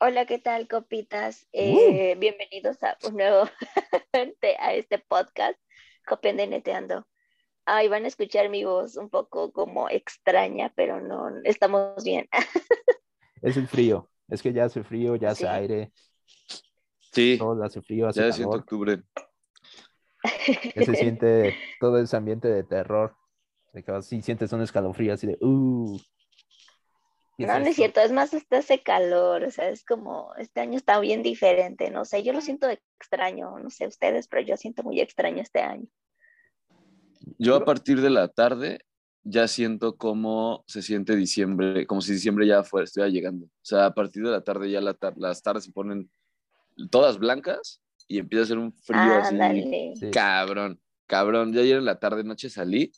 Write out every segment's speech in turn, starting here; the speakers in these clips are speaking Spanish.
Hola, ¿qué tal, copitas? Eh, bienvenidos a un nuevo a este podcast, Copiando y Neteando. Ahí van a escuchar mi voz un poco como extraña, pero no, estamos bien. es el frío, es que ya hace frío, ya hace aire. Sí, todo hace frío, hace ya octubre. Que se siente todo ese ambiente de terror, de que así sientes un escalofrío así de, uh, no, no es cierto, es más, este hace calor, o sea, es como, este año está bien diferente, no sé, yo lo siento extraño, no sé ustedes, pero yo siento muy extraño este año. Yo a partir de la tarde ya siento cómo se siente diciembre, como si diciembre ya fuera, estuviera llegando. O sea, a partir de la tarde ya las tardes se ponen todas blancas y empieza a hacer un frío así, cabrón, cabrón. Ya ayer en la tarde, noche salí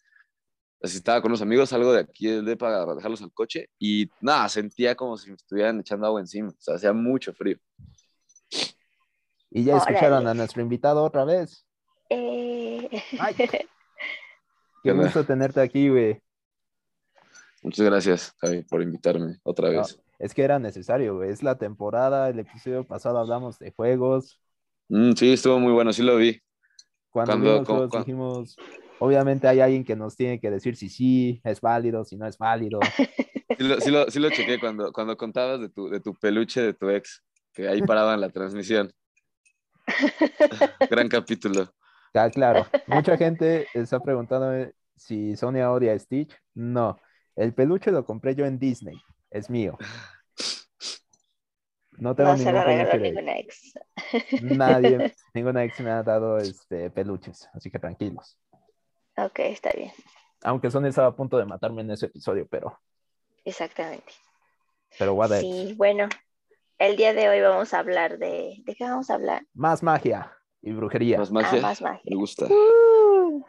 Así estaba con los amigos, salgo de aquí de para dejarlos al coche y nada, sentía como si me estuvieran echando agua encima. O sea, hacía mucho frío. Y ya escucharon a nuestro invitado otra vez. Eh... Qué gusto tenerte aquí, güey. Muchas gracias, Javi, por invitarme otra vez. es que era necesario, güey. Es la temporada, el episodio pasado hablamos de juegos. Mm, sí, estuvo muy bueno, sí lo vi. Cuando, cuando, dijimos, Obviamente hay alguien que nos tiene que decir si sí es válido, si no es válido. Sí lo, sí lo, chequé cuando, cuando contabas de tu, de tu peluche de tu ex, que ahí paraban la transmisión. Gran capítulo. Ah, claro. Mucha gente está preguntando si Sonia odia a Stitch. No. El peluche lo compré yo en Disney. Es mío. No tengo ningún peluche ninguna ex. Nadie, ninguna ex me ha dado este, peluches, así que tranquilos. Ok, está bien. Aunque Sonia estaba a punto de matarme en ese episodio, pero. Exactamente. Pero what Sí, bueno. El día de hoy vamos a hablar de. ¿De qué vamos a hablar? Más magia y brujería. Más magia. Ah, más magia. Me gusta. Uh.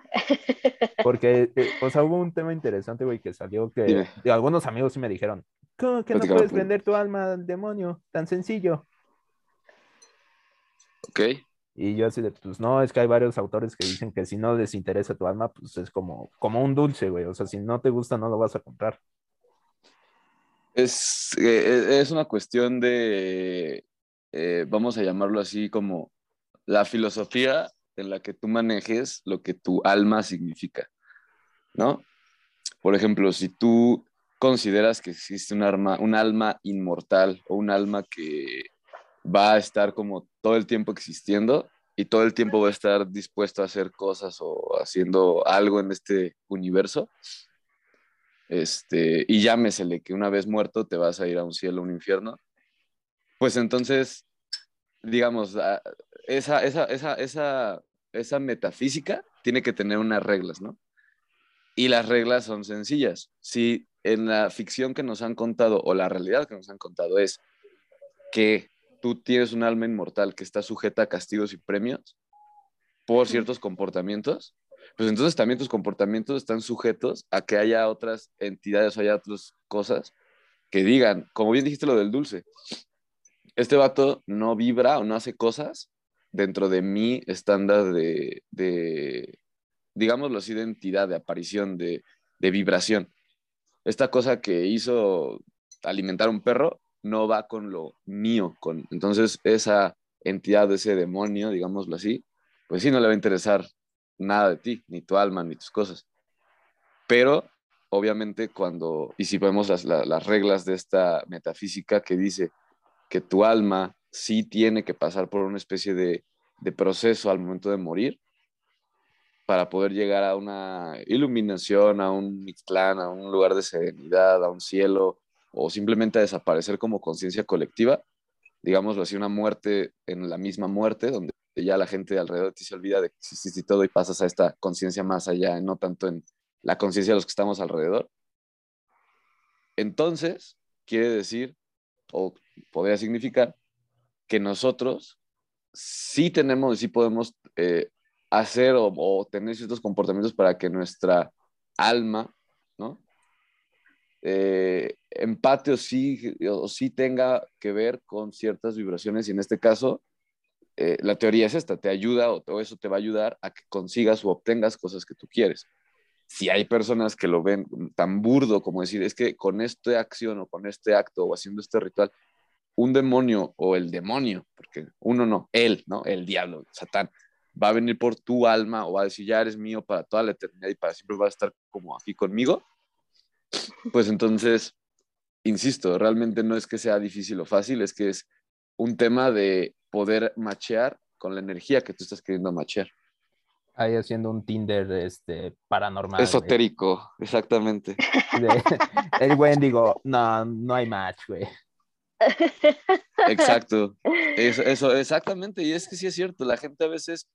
Porque, eh, o sea, hubo un tema interesante, güey, que salió que algunos amigos sí me dijeron, ¿cómo que no puedes vender tu alma al demonio? Tan sencillo. Ok. Y yo así de, pues no, es que hay varios autores que dicen que si no les interesa tu alma, pues es como, como un dulce, güey. O sea, si no te gusta, no lo vas a comprar. Es, eh, es una cuestión de, eh, vamos a llamarlo así, como la filosofía en la que tú manejes lo que tu alma significa, ¿no? Por ejemplo, si tú consideras que existe un, arma, un alma inmortal o un alma que va a estar como todo el tiempo existiendo y todo el tiempo va a estar dispuesto a hacer cosas o haciendo algo en este universo. Este, y llámesele que una vez muerto te vas a ir a un cielo, un infierno. Pues entonces, digamos, esa, esa, esa, esa, esa metafísica tiene que tener unas reglas, ¿no? Y las reglas son sencillas. Si en la ficción que nos han contado o la realidad que nos han contado es que tú tienes un alma inmortal que está sujeta a castigos y premios por ciertos comportamientos, pues entonces también tus comportamientos están sujetos a que haya otras entidades o haya otras cosas que digan, como bien dijiste lo del dulce, este vato no vibra o no hace cosas dentro de mi estándar de, de digámoslo así, de entidad, de aparición, de, de vibración. Esta cosa que hizo alimentar un perro no va con lo mío, con entonces esa entidad, ese demonio, digámoslo así, pues sí no le va a interesar nada de ti, ni tu alma, ni tus cosas. Pero obviamente cuando, y si vemos las, las reglas de esta metafísica que dice que tu alma sí tiene que pasar por una especie de, de proceso al momento de morir, para poder llegar a una iluminación, a un Mictlán, a un lugar de serenidad, a un cielo, o simplemente a desaparecer como conciencia colectiva, digámoslo así, una muerte en la misma muerte, donde ya la gente alrededor de ti se olvida de que y todo y pasas a esta conciencia más allá, no tanto en la conciencia de los que estamos alrededor. Entonces, quiere decir, o podría significar, que nosotros sí tenemos, sí podemos eh, hacer o, o, tener ciertos comportamientos para que nuestra alma. Eh, empate o sí, o sí tenga que ver con ciertas vibraciones y en este caso eh, la teoría es esta, te ayuda o, eso te va a ayudar a que consigas o obtengas cosas que tú quieres. Si hay personas que lo ven tan burdo como decir, es que con esta acción o con este acto o haciendo este ritual un demonio o el demonio, porque uno no, él, ¿no? El diablo, Satán, va a venir por tu alma o va a decir, ya eres mío para toda la eternidad y para siempre va a estar como aquí conmigo, pues entonces, insisto, realmente no es que sea difícil o fácil, es que es un tema de poder machear con la energía que tú estás queriendo machear. Ahí haciendo un Tinder este, paranormal. Esotérico, exactamente. el güey digo, no, no hay match, güey. Exacto. Eso, eso, exactamente. Y es que sí es cierto, la gente a veces,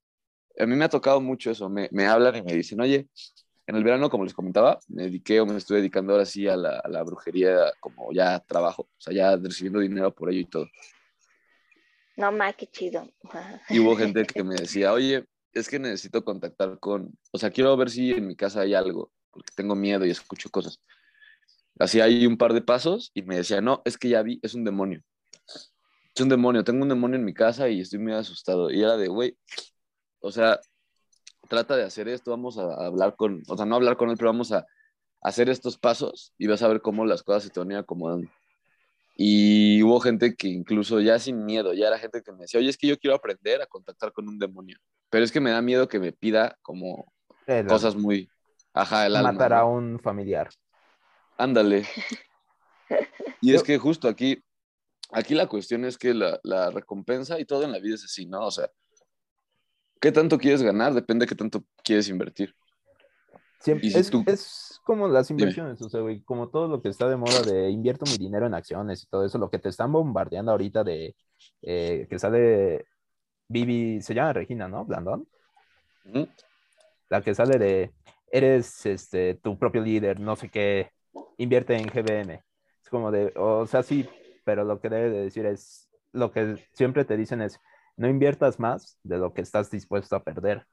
a mí me ha tocado mucho eso, me, me hablan y me dicen, oye, en el verano, como les comentaba, me dediqué o me estoy dedicando ahora sí a la, a la brujería como ya trabajo, o sea, ya recibiendo dinero por ello y todo. No, más qué chido. Y hubo gente que me decía, oye, es que necesito contactar con, o sea, quiero ver si en mi casa hay algo, porque tengo miedo y escucho cosas. Así hay un par de pasos y me decía, no, es que ya vi, es un demonio. Es un demonio, tengo un demonio en mi casa y estoy muy asustado. Y era de, güey, o sea, trata de hacer esto, vamos a hablar con, o sea, no hablar con él, pero vamos a hacer estos pasos y vas a ver cómo las cosas se te van a ir acomodando. Y hubo gente que incluso ya sin miedo, ya era gente que me decía, oye, es que yo quiero aprender a contactar con un demonio, pero es que me da miedo que me pida como cosas muy... Ajá, el alma. Matar a un familiar. Ándale. Y es que justo aquí, aquí la cuestión es que la, la recompensa y todo en la vida es así, ¿no? O sea, ¿qué tanto quieres ganar? Depende de qué tanto quieres invertir. Siempre, es, es, como las inversiones, o sea, güey, como todo lo que está de moda de invierto mi dinero en acciones y todo eso, lo que te están bombardeando ahorita de eh, que sale Vivi, se llama Regina, ¿no? Blandón. La que sale de eres este, tu propio líder, no sé qué, invierte en GBM. Es como de, o sea, sí, pero lo que debe de decir es, lo que siempre te dicen es, no inviertas más de lo que estás dispuesto a perder.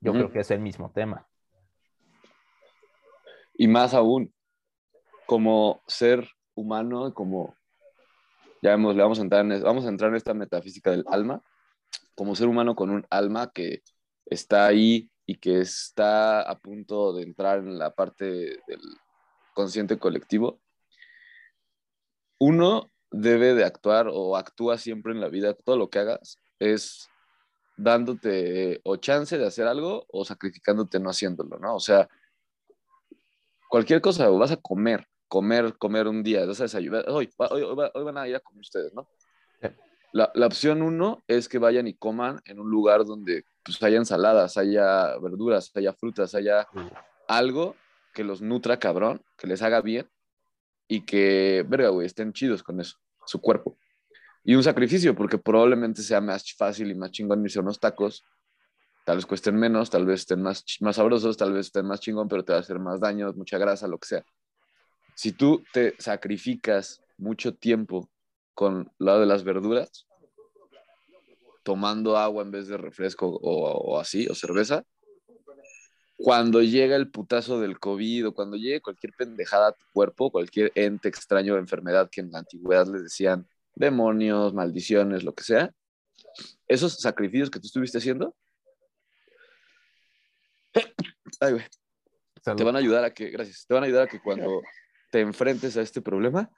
Yo creo que es el mismo tema. Y más aún, como ser humano, como ya vemos, le vamos a entrar en, vamos a entrar en esta metafísica del alma, como ser humano con un alma que está ahí y que está a punto de entrar en la parte del consciente colectivo, uno debe de actuar o actúa siempre en la vida, todo lo que hagas es dándote o chance de hacer algo o sacrificándote no haciéndolo, ¿no? O sea, cualquier cosa, vas a comer, comer, comer un día, vas a desayunar, hoy, hoy, hoy, van a ir a comer ustedes, ¿no? La, la, opción uno es que vayan y coman en un lugar donde pues, haya ensaladas, haya verduras, haya frutas, haya algo que los nutra cabrón, que les haga bien y que, verga, güey, estén chidos con eso, su cuerpo. Y un sacrificio, porque probablemente sea más fácil y más chingón irse a unos tacos. Tal vez cuesten menos, tal vez estén más, más sabrosos, tal vez estén más chingón, pero te va a hacer más daño, mucha grasa, lo que sea. Si tú te sacrificas mucho tiempo con lado de las verduras, tomando agua en vez de refresco o, o así, o cerveza, cuando llega el putazo del COVID o cuando llegue cualquier pendejada a tu cuerpo, cualquier ente extraño o enfermedad que en la antigüedad les decían demonios, maldiciones, lo que sea, esos sacrificios que tú estuviste haciendo, te van a ayudar a que, gracias, te van a ayudar a que cuando te enfrentes a este problema,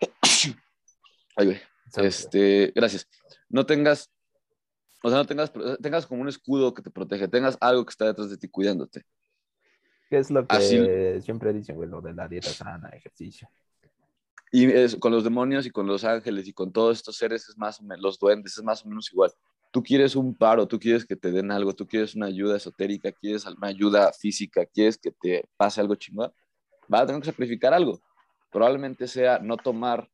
ay, este, gracias, no tengas o sea, no tengas, tengas como un escudo que te protege, tengas algo que está detrás de ti cuidándote. ¿Qué es lo que siempre dicen, güey, lo de la dieta sana, ejercicio? Y con los demonios y con los ángeles y con todos estos seres es más o menos, los duendes es más o menos igual. Tú quieres un paro, tú quieres que te den algo, tú quieres una ayuda esotérica, quieres una ayuda física, quieres que te pase algo chingón, vas a tener que sacrificar algo. Probablemente sea no tomar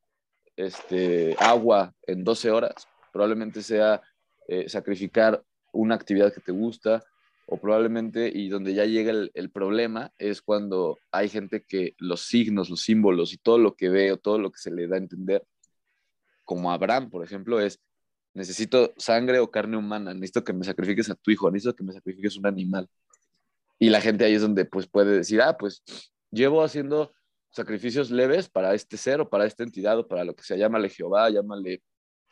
este, agua en 12 horas, probablemente sea eh, sacrificar una actividad que te gusta o probablemente, y donde ya llega el, problema, es cuando hay gente que los signos, los símbolos y todo lo que ve o todo lo que se le da a entender, como Abraham, por ejemplo, es, necesito sangre o carne humana, necesito que me sacrifiques a tu hijo, necesito que me sacrifiques un animal. Y la gente ahí es donde pues puede decir, ah, pues llevo haciendo sacrificios leves para este ser o para esta entidad o para lo que sea, llámale Jehová, llámale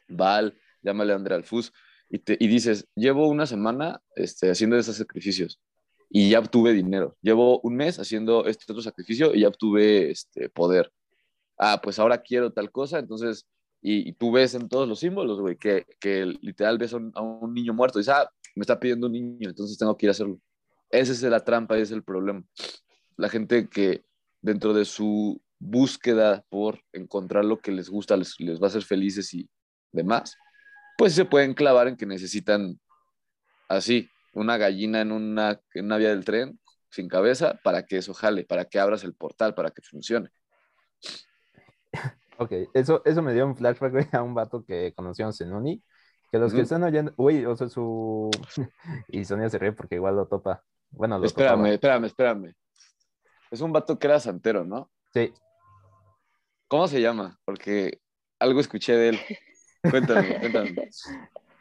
Baal, llámale André Alfus, y, dices, llevo una semana este, haciendo esos sacrificios y ya obtuve dinero. Llevo un mes haciendo este otro sacrificio y ya obtuve este, poder. Ah, pues ahora quiero tal cosa, entonces Y, tú ves en todos los símbolos, güey, que, que literal ves a un, niño muerto y dices, ah, me está pidiendo un niño, entonces tengo que ir a hacerlo. Esa es la trampa, ese es el problema. La gente que dentro de su búsqueda por encontrar lo que les gusta, les, les va a hacer felices y demás, pues se pueden clavar en que necesitan así, una gallina en una, en una vía del tren sin cabeza para que eso jale, para que abras el portal, para que funcione. Ok, eso, eso me dio un flashback a un vato que conocíamos en Uni, que los que están oyendo, uy, o sea, su... y Sonia se ríe porque igual lo topa. Bueno, lo Espérame, espérame, espérame. Es un vato que era santero, ¿no? Sí. ¿Cómo se llama? Porque algo escuché de él. Cuéntame, cuéntame.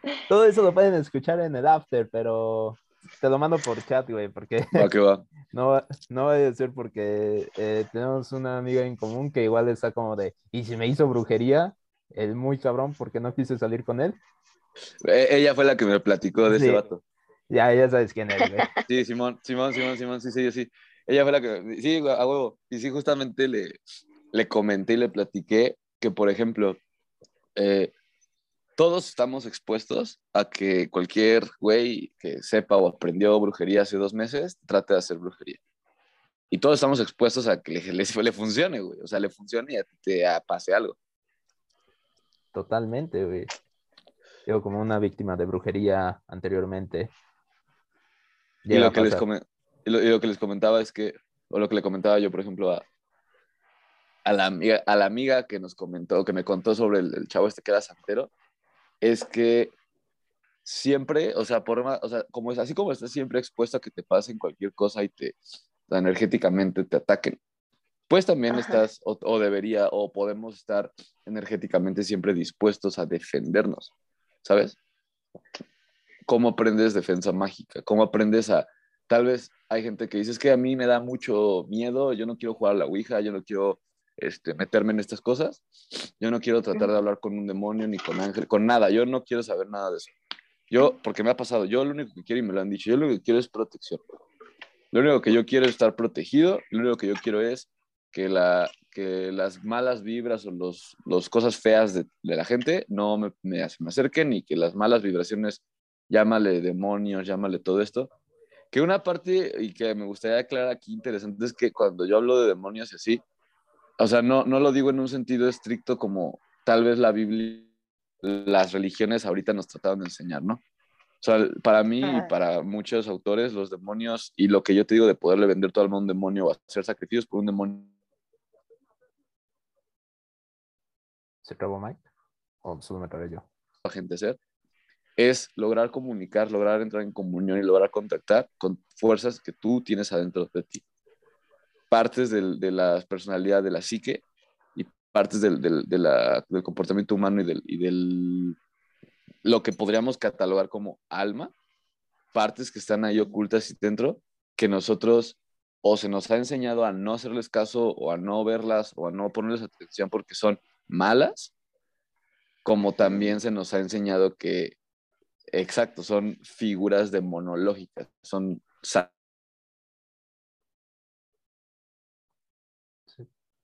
Todo eso lo pueden escuchar en el after, pero te lo mando por chat, güey, porque va que va. no, no va a ser porque eh, tenemos una amiga en común que igual está como de, y si me hizo brujería, el muy cabrón porque no quise salir con él. E, ella fue la que me platicó de ese vato. Ya, ya sabes quién es, güey. Sí, Simón, Simón, Simón, Simón, sí, sí, sí. Ella fue la que, sí, a huevo. Y sí, justamente le, le comenté y le platiqué que, por ejemplo, eh, todos estamos expuestos a que cualquier güey que sepa o aprendió brujería hace dos meses trate de hacer brujería. Y todos estamos expuestos a que le, le, funcione, güey. O sea, le funcione y a te pase algo. Totalmente, güey. Yo como una víctima de brujería anteriormente. Y lo, que les y lo, que les comentaba es que, o lo que le comentaba yo, por ejemplo, a, a, la, amiga, a la amiga que nos comentó, que me contó sobre el, el chavo este que era santero, es que siempre, o sea, por, o sea, como es, así como estás siempre expuesto a que te pasen cualquier cosa y te energéticamente te ataquen, pues también estás, o, debería, o podemos estar energéticamente siempre dispuestos a defendernos, ¿sabes? ¿Cómo aprendes defensa mágica? ¿Cómo aprendes a, tal vez hay gente que dice, es que a mí me da mucho miedo, yo no quiero jugar a la Ouija, yo no quiero este, meterme en estas cosas. Yo no quiero tratar de hablar con un demonio ni con ángel, con nada. Yo no quiero saber nada de eso. Yo, porque me ha pasado, yo lo único que quiero, y me lo han dicho, yo lo único que quiero es protección. Lo único que yo quiero es estar protegido, lo único que yo quiero es que, la, que las malas vibras o las los cosas feas de, de, la gente no me, me, me acerquen y que las malas vibraciones, llámale demonios, llámale todo esto. Que una parte, y que me gustaría aclarar aquí interesante, es que cuando yo hablo de demonios y así, o sea, no, no lo digo en un sentido estricto como tal vez la Biblia, las religiones ahorita nos trataron de enseñar, ¿no? O sea, para mí y para muchos autores, los demonios y lo que yo te digo de poderle vender todo al mundo un demonio o hacer sacrificios por un demonio. ¿Se trabó Mike? ¿O solo me trabé yo? La gente ser es lograr comunicar, lograr entrar en comunión y lograr contactar con fuerzas que tú tienes adentro de ti partes de la personalidad de la psique y partes del comportamiento humano y del, y del lo que podríamos catalogar como alma, partes que están ahí ocultas y dentro, que nosotros o se nos ha enseñado a no hacerles caso o a no verlas o a no ponerles atención porque son malas, como también se nos ha enseñado que, exacto, son figuras demonológicas, son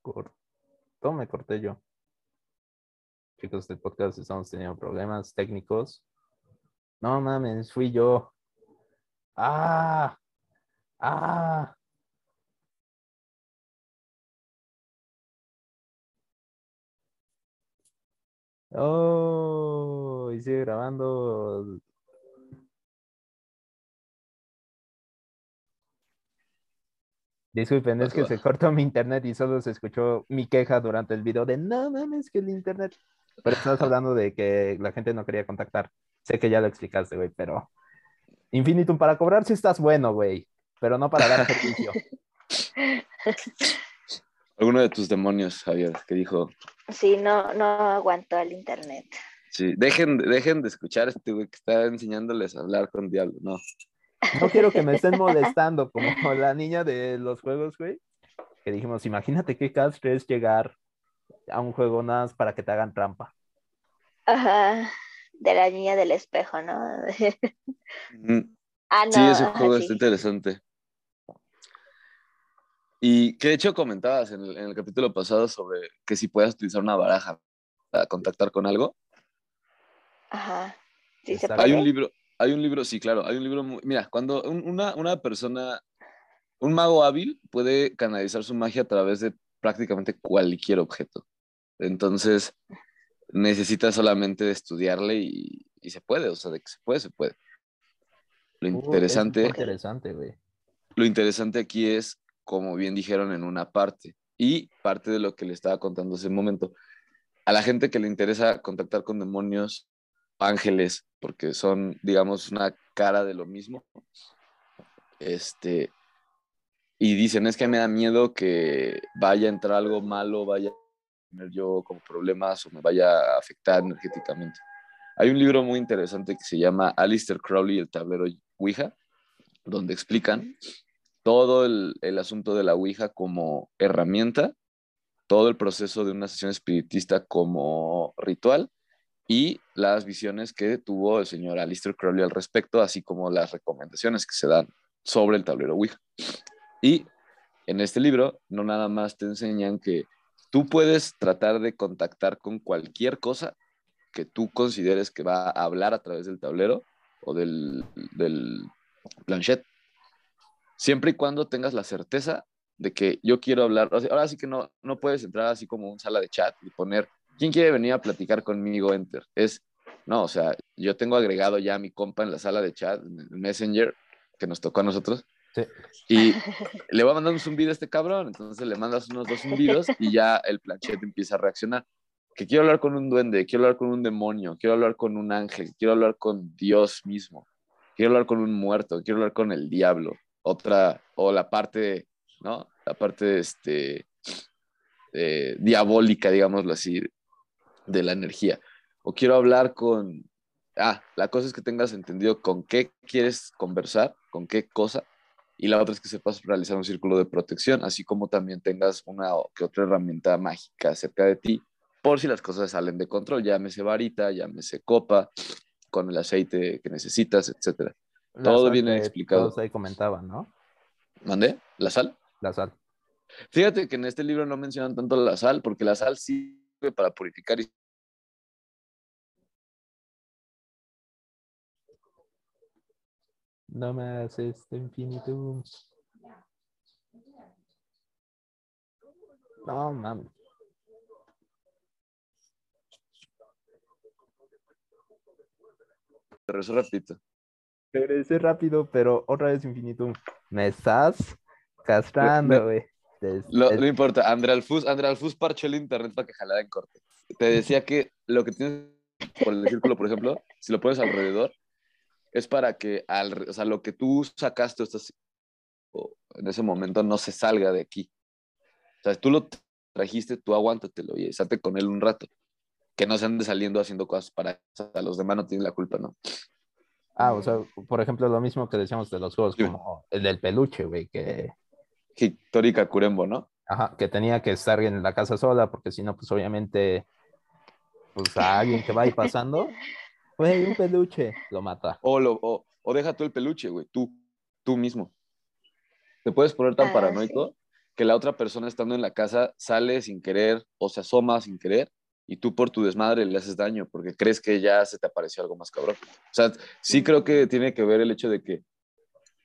cortó, me corté yo. Chicos del podcast estamos teniendo problemas técnicos. No mames, fui yo. Ah, ah. Oh, y sigue grabando Disculpen, es que se cortó mi internet y solo se escuchó mi queja durante el video de no mames que el internet. Pero estás hablando de que la gente no quería contactar. Sé que ya lo explicaste, güey, pero Infinitum para cobrar si estás bueno, güey, pero no para dar servicio. Alguno de tus demonios, Javier, que dijo. Sí, no, no aguantó el internet. Sí, dejen, dejen de escuchar a este güey que está enseñándoles a hablar con diablo, no. No quiero que me estén molestando como la niña de los juegos, güey. Que dijimos, imagínate qué castre es llegar a un juego nada más para que te hagan trampa. Ajá, de la niña del espejo, ¿no? ah, no. Sí, ese juego está interesante. Y que de hecho comentabas en el, capítulo pasado sobre que si puedes utilizar una baraja. a contactar con algo. Ajá. Sí, se hay un libro, hay un libro, sí, claro, hay un libro muy, mira, cuando una, una persona, un mago hábil puede canalizar su magia a través de prácticamente cualquier objeto. Entonces, necesita solamente estudiarle y, y, se puede, o sea, de que se puede, se puede. Lo interesante, interesante güey. lo interesante aquí es, como bien dijeron en una parte, y parte de lo que le estaba contando hace un momento, a la gente que le interesa contactar con demonios, ángeles, porque son, digamos, una cara de lo mismo, este, y dicen, es que me da miedo que vaya a entrar algo malo, vaya a tener yo como problemas o me vaya a afectar energéticamente. Hay un libro muy interesante que se llama Alistair Crowley, el tablero Ouija, donde explican todo el, el asunto de la Ouija como herramienta, todo el proceso de una sesión espiritista como ritual y las visiones que tuvo el señor Alistair Crowley al respecto, así como las recomendaciones que se dan sobre el tablero Ouija. Y en este libro no nada más te enseñan que tú puedes tratar de contactar con cualquier cosa que tú consideres que va a hablar a través del tablero o del, del planchet, siempre y cuando tengas la certeza de que yo quiero hablar, ahora sí que no, no puedes entrar así como un sala de chat y poner, ¿quién quiere venir a platicar conmigo? Enter. Es, no, o sea, yo tengo agregado ya a mi compa en la sala de chat, en Messenger, que nos tocó a nosotros, y le va a mandar un zumbido a este cabrón, entonces le mandas unos dos zumbidos y ya el planchete empieza a reaccionar. Que quiero hablar con un duende, quiero hablar con un demonio, quiero hablar con un ángel, quiero hablar con Dios mismo, quiero hablar con un muerto, quiero hablar con el diablo. Otra, o la parte, ¿no? La parte este, eh, diabólica, digámoslo así, de la energía. O quiero hablar con, ah, la cosa es que tengas entendido con qué quieres conversar, con qué cosa, y la otra es que sepas realizar un círculo de protección, así como también tengas una que otra herramienta mágica cerca de ti, por si las cosas salen de control, llámese varita, llámese copa, con el aceite que necesitas, etcétera. Todo viene explicado. Todos ahí comentaban, ¿no? ¿Mandé? ¿La sal? La sal. Fíjate que en este libro no mencionan tanto la sal, porque la sal sirve para purificar y No más este infinitum. No mames. Regreso rápido. Regresé rápido, pero otra vez infinitum. Me estás castrando, güey. Lo, no importa, André Alfus, André Alfus parchó el internet para que jalara en corte. Te decía que lo que tienes por el círculo, por ejemplo, si lo pones alrededor, es para que al, o sea, lo que tú sacaste estás, en ese momento no se salga de aquí. O sea, tú lo trajiste, tú aguántatelo y estate con él un rato. Que no se ande saliendo haciendo cosas para o los demás no tienen la culpa, ¿no? Ah, o sea, por ejemplo, lo mismo que decíamos de los juegos, como el del peluche, güey, que... Hitori Kakurembo, ¿no? Ajá, que tenía que estar en la casa sola, porque si no, pues obviamente, pues a alguien que va ahí pasando, Güey, un peluche. Lo mata. O, lo, o, deja tú el peluche, güey. Tú, tú mismo. Te puedes poner tan ah, paranoico que la otra persona estando en la casa sale sin querer o se asoma sin querer y tú por tu desmadre le haces daño porque crees que ya se te apareció algo más cabrón. O sea, sí creo que tiene que ver el hecho de que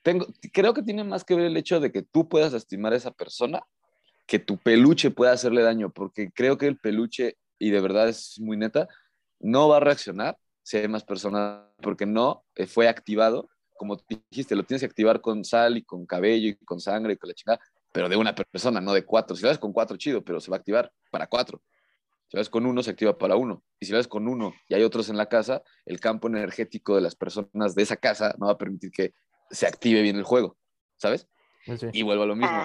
tengo, creo que tiene más que ver el hecho de que tú puedas lastimar a esa persona que tu peluche pueda hacerle daño, porque creo que el peluche, y de verdad es muy neta, no va a reaccionar si hay más personas, porque no eh, fue activado, como dijiste, lo tienes que activar con sal y con cabello y con sangre y con la chingada, pero de una persona, no de cuatro. Si lo haces con cuatro, chido, pero se va a activar para cuatro. Si lo haces con uno, se activa para uno. Y si lo haces con uno y hay otros en la casa, el campo energético de las personas de esa casa no va a permitir que se active bien el juego, ¿sabes? Y vuelvo a lo mismo.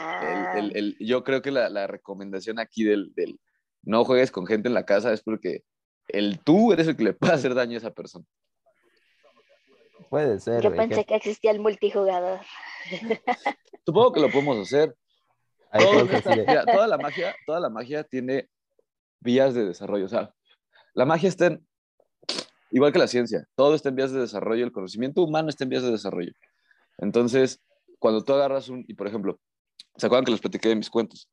El, el, yo creo que la, la recomendación aquí del, del, no juegues con gente en la casa es porque el tú eres el que le puede hacer daño a esa persona. Puede ser. Yo pensé que... existía el multijugador. Supongo que lo podemos hacer. toda la magia, toda la magia tiene vías de desarrollo. O sea, la magia está en, igual que la ciencia, todo está en vías de desarrollo, el conocimiento humano está en vías de desarrollo. Entonces, cuando tú agarras un, y por ejemplo, ¿se acuerdan que les platiqué de mis cuentos?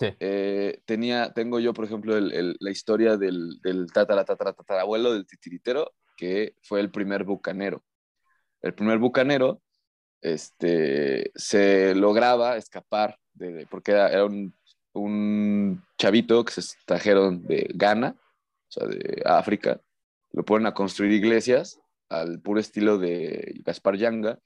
Eh, tenía, tengo yo, por ejemplo, la historia del, del tatara, tatara, tatarabuelo del titiritero, que fue el primer bucanero. El primer bucanero este, se lograba escapar, porque era, un, un, chavito que se trajeron de Ghana, o sea, de África, lo ponen a construir iglesias al puro estilo de Gaspar Yanga,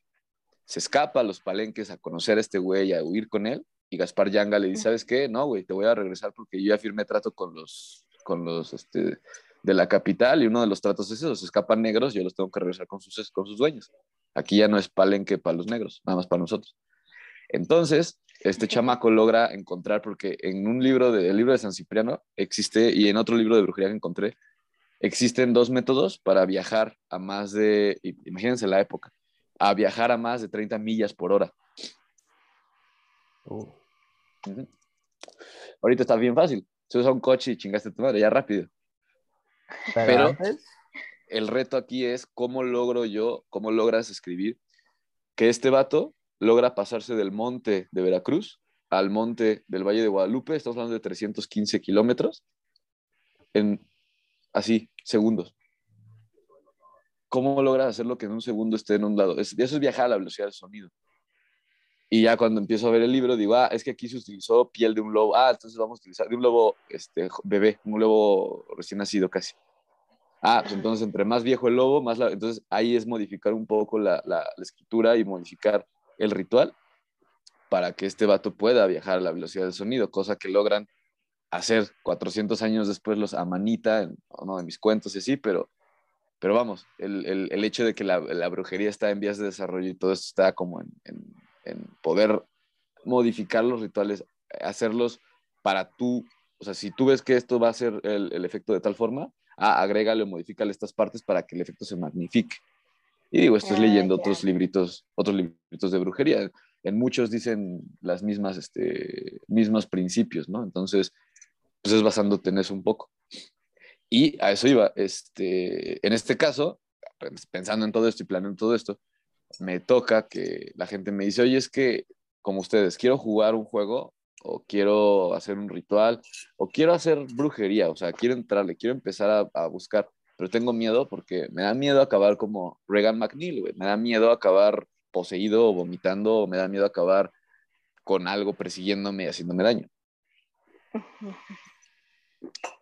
se escapa a los palenques a conocer a este güey, a huir con él, y Gaspar Yanga le dice, ¿sabes qué? No, güey, te voy a regresar porque yo ya firmé trato con los, con los, este, de la capital, y uno de los tratos es eso, se escapan negros, yo los tengo que regresar con sus, con sus dueños. Aquí ya no es palenque para los negros, nada más para nosotros. Entonces, este chamaco logra encontrar, porque en un libro, de, el libro de San Cipriano existe, y en otro libro de brujería que encontré, existen dos métodos para viajar a más de, imagínense la época, a viajar a más de 30 millas por hora. Oh. Ahorita está bien fácil. Subes a un coche y chingaste tu madre, ya rápido. Pero, el reto aquí es cómo logro yo, cómo logras escribir que este vato logra pasarse del monte de Veracruz al monte del Valle de Guadalupe, estamos hablando de 315 kilómetros, en así, segundos. ¿Cómo logras hacerlo que en un segundo esté en un lado? eso es viajar a la velocidad del sonido. Y ya cuando empiezo a ver el libro, digo, ah, es que aquí se utilizó piel de un lobo. Ah, entonces vamos a utilizar de un lobo este, bebé, un lobo recién nacido casi. Ah, pues entonces entre más viejo el lobo, más la... Entonces ahí es modificar un poco la, la, escritura y modificar el ritual para que este vato pueda viajar a la velocidad del sonido, cosa que logran hacer 400 años después los Amanita, en uno de mis cuentos y así, pero, pero vamos, el, el, el hecho de que la, la, brujería está en vías de desarrollo y todo esto está como en, en en poder modificar los rituales, hacerlos para tú, o sea, si tú ves que esto va a ser el, efecto de tal forma, ah, agrégale o modifícale estas partes para que el efecto se magnifique. Y digo, estás ah, leyendo otros libritos, otros libritos de brujería. En muchos dicen las mismas, este, mismos principios, ¿no? Entonces, pues es basándote en eso un poco. Y a eso iba. Este, en este caso, pensando en todo esto y planeando todo esto, me toca que la gente me dice, oye, es que como ustedes, quiero jugar un juego o quiero hacer un ritual o quiero hacer brujería, o sea, quiero entrarle, quiero empezar a, buscar, pero tengo miedo porque me da miedo acabar como Regan McNeil, me da miedo acabar poseído o vomitando o me da miedo acabar con algo persiguiéndome y haciéndome daño.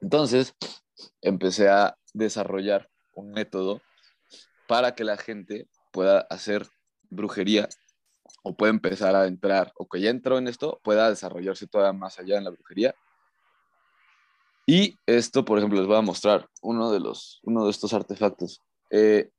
Entonces, empecé a desarrollar un método para que la gente pueda hacer brujería o pueda empezar a entrar, o que ya entró en esto, pueda desarrollarse todavía más allá en la brujería. Y esto, por ejemplo, les voy a mostrar uno de, los, uno de estos artefactos. Eh,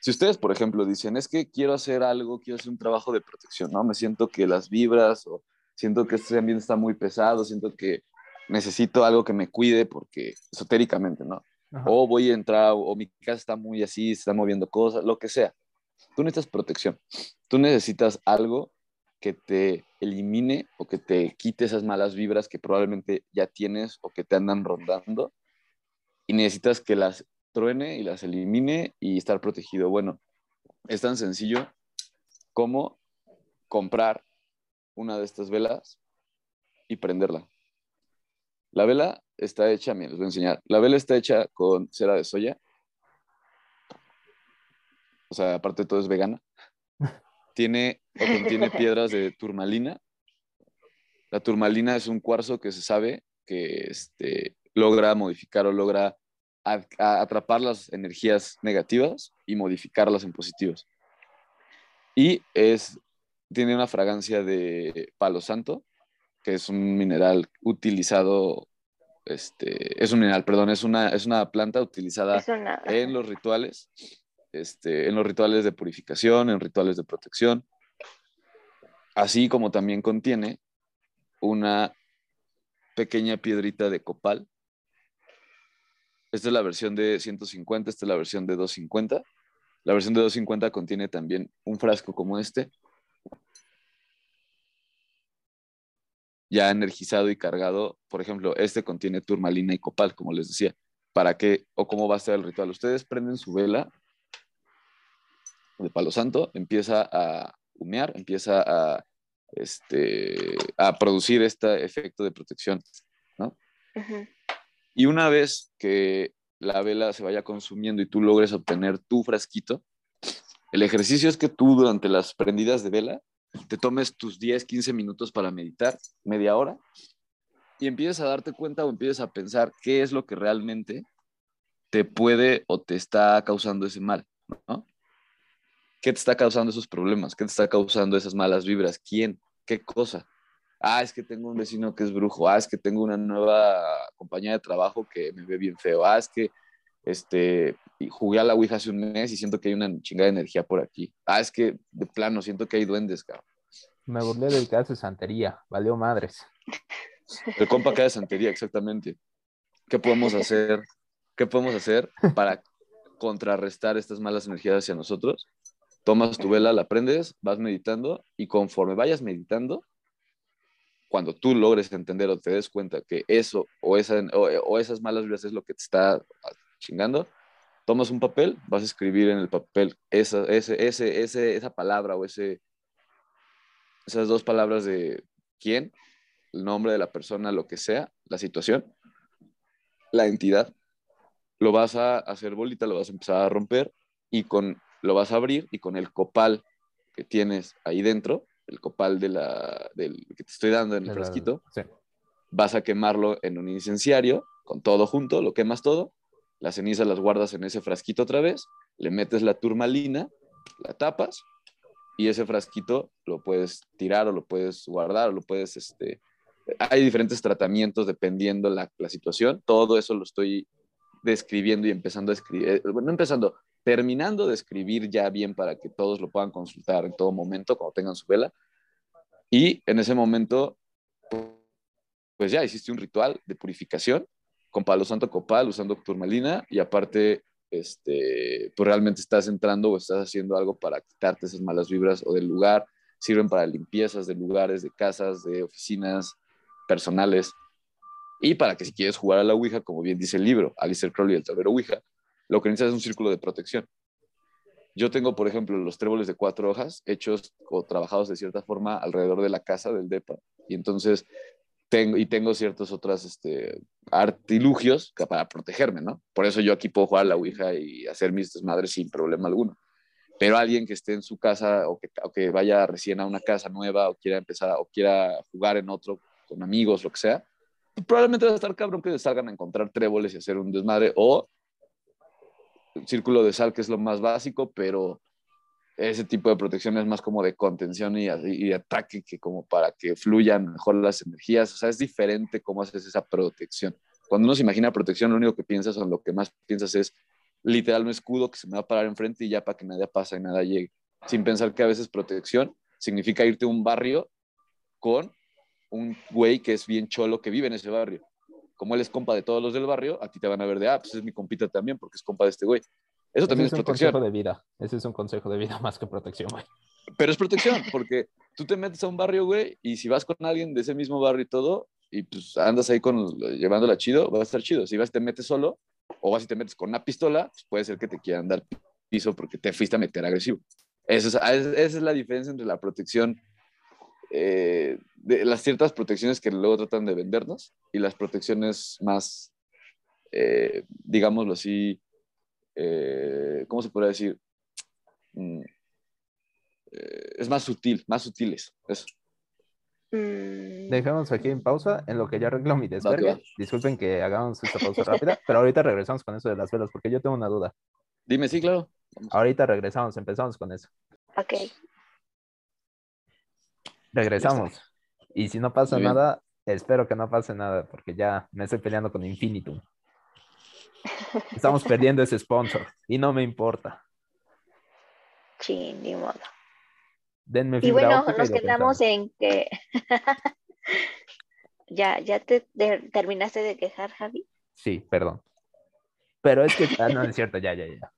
si ustedes, por ejemplo, dicen, es que quiero hacer algo, quiero hacer un trabajo de protección, ¿no? Me siento que las vibras o siento que este ambiente está muy pesado, siento que necesito algo que me cuide porque esotéricamente, ¿no? O voy a entrar, o mi casa está muy así, se está moviendo cosas, lo que sea. Tú necesitas protección. Tú necesitas algo que te elimine o que te quite esas malas vibras que probablemente ya tienes o que te andan rondando y necesitas que las truene y las elimine y estar protegido. Bueno, es tan sencillo como comprar una de estas velas y prenderla. La vela está hecha, miren, les voy a enseñar. La vela está hecha con cera de soya. O sea, aparte de todo es vegana. Tiene o contiene piedras de turmalina. La turmalina es un cuarzo que se sabe que este, logra modificar o logra atrapar las energías negativas y modificarlas en positivas. Y es, tiene una fragancia de palo santo, que es un mineral utilizado, este, es un mineral, perdón, es una, es una planta utilizada en los rituales, este, en los rituales de purificación, en rituales de protección, así como también contiene una pequeña piedrita de copal. Esta es la versión de 150, esta es la versión de 250. La versión de 250 contiene también un frasco como este, ya energizado y cargado. Por ejemplo, este contiene turmalina y copal, como les decía. ¿Para qué o cómo va a ser el ritual? Ustedes prenden su vela de palo santo, empieza a humear, empieza a, este, a producir este efecto de protección, ¿no? Y una vez que la vela se vaya consumiendo y tú logres obtener tu frasquito, el ejercicio es que tú durante las prendidas de vela te tomes tus 10, 15 minutos para meditar, media hora, y empieces a darte cuenta o empieces a pensar qué es lo que realmente te puede o te está causando ese mal, ¿no? ¿Qué te está causando esos problemas? ¿Qué te está causando esas malas vibras? ¿Quién? ¿Qué cosa? Ah, es que tengo un vecino que es brujo. Ah, es que tengo una nueva compañía de trabajo que me ve bien feo. Ah, es que este, jugué a la Ouija hace un mes y siento que hay una chingada de energía por aquí. Ah, es que de plano siento que hay duendes, cabrón. Me burlé del caso de santería, valió madres. El compa cae de santería, exactamente. ¿Qué podemos hacer? ¿Qué podemos hacer para contrarrestar estas malas energías hacia nosotros? Tomas tu vela, la prendes, vas meditando y conforme vayas meditando, cuando tú logres entender o te des cuenta que eso o, esa, o, esas malas vidas es lo que te está chingando, tomas un papel, vas a escribir en el papel esa, ese, ese, ese, esa palabra o ese, esas dos palabras de quién, el nombre de la persona, lo que sea, la situación, la entidad, lo vas a hacer bolita, lo vas a empezar a romper y con, lo vas a abrir y con el copal que tienes ahí dentro, el copal de la, del, que te estoy dando en el frasquito, vas a quemarlo en un incenciario con todo junto, lo quemas todo, las cenizas las guardas en ese frasquito otra vez, le metes la turmalina, la tapas y ese frasquito lo puedes tirar o lo puedes guardar o lo puedes, este, hay diferentes tratamientos dependiendo la, la situación. Todo eso lo estoy describiendo y empezando a escribir, eh, bueno, empezando, terminando de escribir ya bien para que todos lo puedan consultar en todo momento cuando tengan su vela. Y en ese momento, pues ya hiciste un ritual de purificación con palo santo copal, usando turmalina y aparte, este, pues realmente estás entrando o estás haciendo algo para quitarte esas malas vibras o del lugar. Sirven para limpiezas de lugares, de casas, de oficinas, personales. Y para que si quieres jugar a la Ouija, como bien dice el libro, Alistair Crowley, el tablero Ouija, lo que necesitas es un círculo de protección. Yo tengo, por ejemplo, los tréboles de cuatro hojas hechos o trabajados de cierta forma alrededor de la casa del DEPA. Y entonces tengo, y tengo ciertos otros este, artilugios para protegerme, ¿no? Por eso yo aquí puedo jugar a la Ouija y hacer mis desmadres sin problema alguno. Pero alguien que esté en su casa o que, o que vaya recién a una casa nueva o quiera empezar o quiera jugar en otro con amigos, lo que sea, pues probablemente va a estar cabrón que salgan a encontrar tréboles y hacer un desmadre o círculo de sal, que es lo más básico, pero ese tipo de protección es más como de contención y, ataque que como para que fluyan mejor las energías. O sea, es diferente cómo haces esa protección. Cuando uno se imagina protección, lo único que piensas o lo que más piensas es literal un escudo que se me va a parar enfrente y ya para que nadie pase y nada llegue. Sin pensar que a veces protección significa irte a un barrio con un güey que es bien cholo que vive en ese barrio. Como él es compa de todos los del barrio, a ti te van a ver de, ah, pues es mi compita también porque es compa de este güey. Eso también es, un protección. consejo de vida. Ese es un consejo de vida más que protección, güey. Pero es protección, porque tú te metes a un barrio, güey, y si vas con alguien de ese mismo barrio y todo, y pues andas ahí con, llevándola chido, va a estar chido. Si vas y te metes solo, o vas y te metes con una pistola, pues puede ser que te quieran dar piso porque te fuiste a meter agresivo. Eso es, esa es la diferencia entre la protección eh, de las ciertas protecciones que luego tratan de vendernos y las protecciones más, eh, digámoslo así, eh, ¿cómo se puede decir? Mm, es más sutil, más sutiles, eso. Mm. Dejamos aquí en pausa en lo que ya arreglo mi desvergue. Disculpen que hagamos esta pausa rápida, pero ahorita regresamos con eso de las velas porque yo tengo una duda. Dime, sí, claro. Ahorita regresamos, empezamos con eso. Ok. Regresamos. Y si no pasa nada, espero que no pase nada, porque ya me estoy peleando con Infinitum. Estamos perdiendo ese sponsor y no me importa. Sí, ni modo. Denme y bueno, nos quedamos en que ya, ya te terminaste de quejar, Javi. Sí, perdón. Pero es que ah, no es cierto, ya, ya, ya.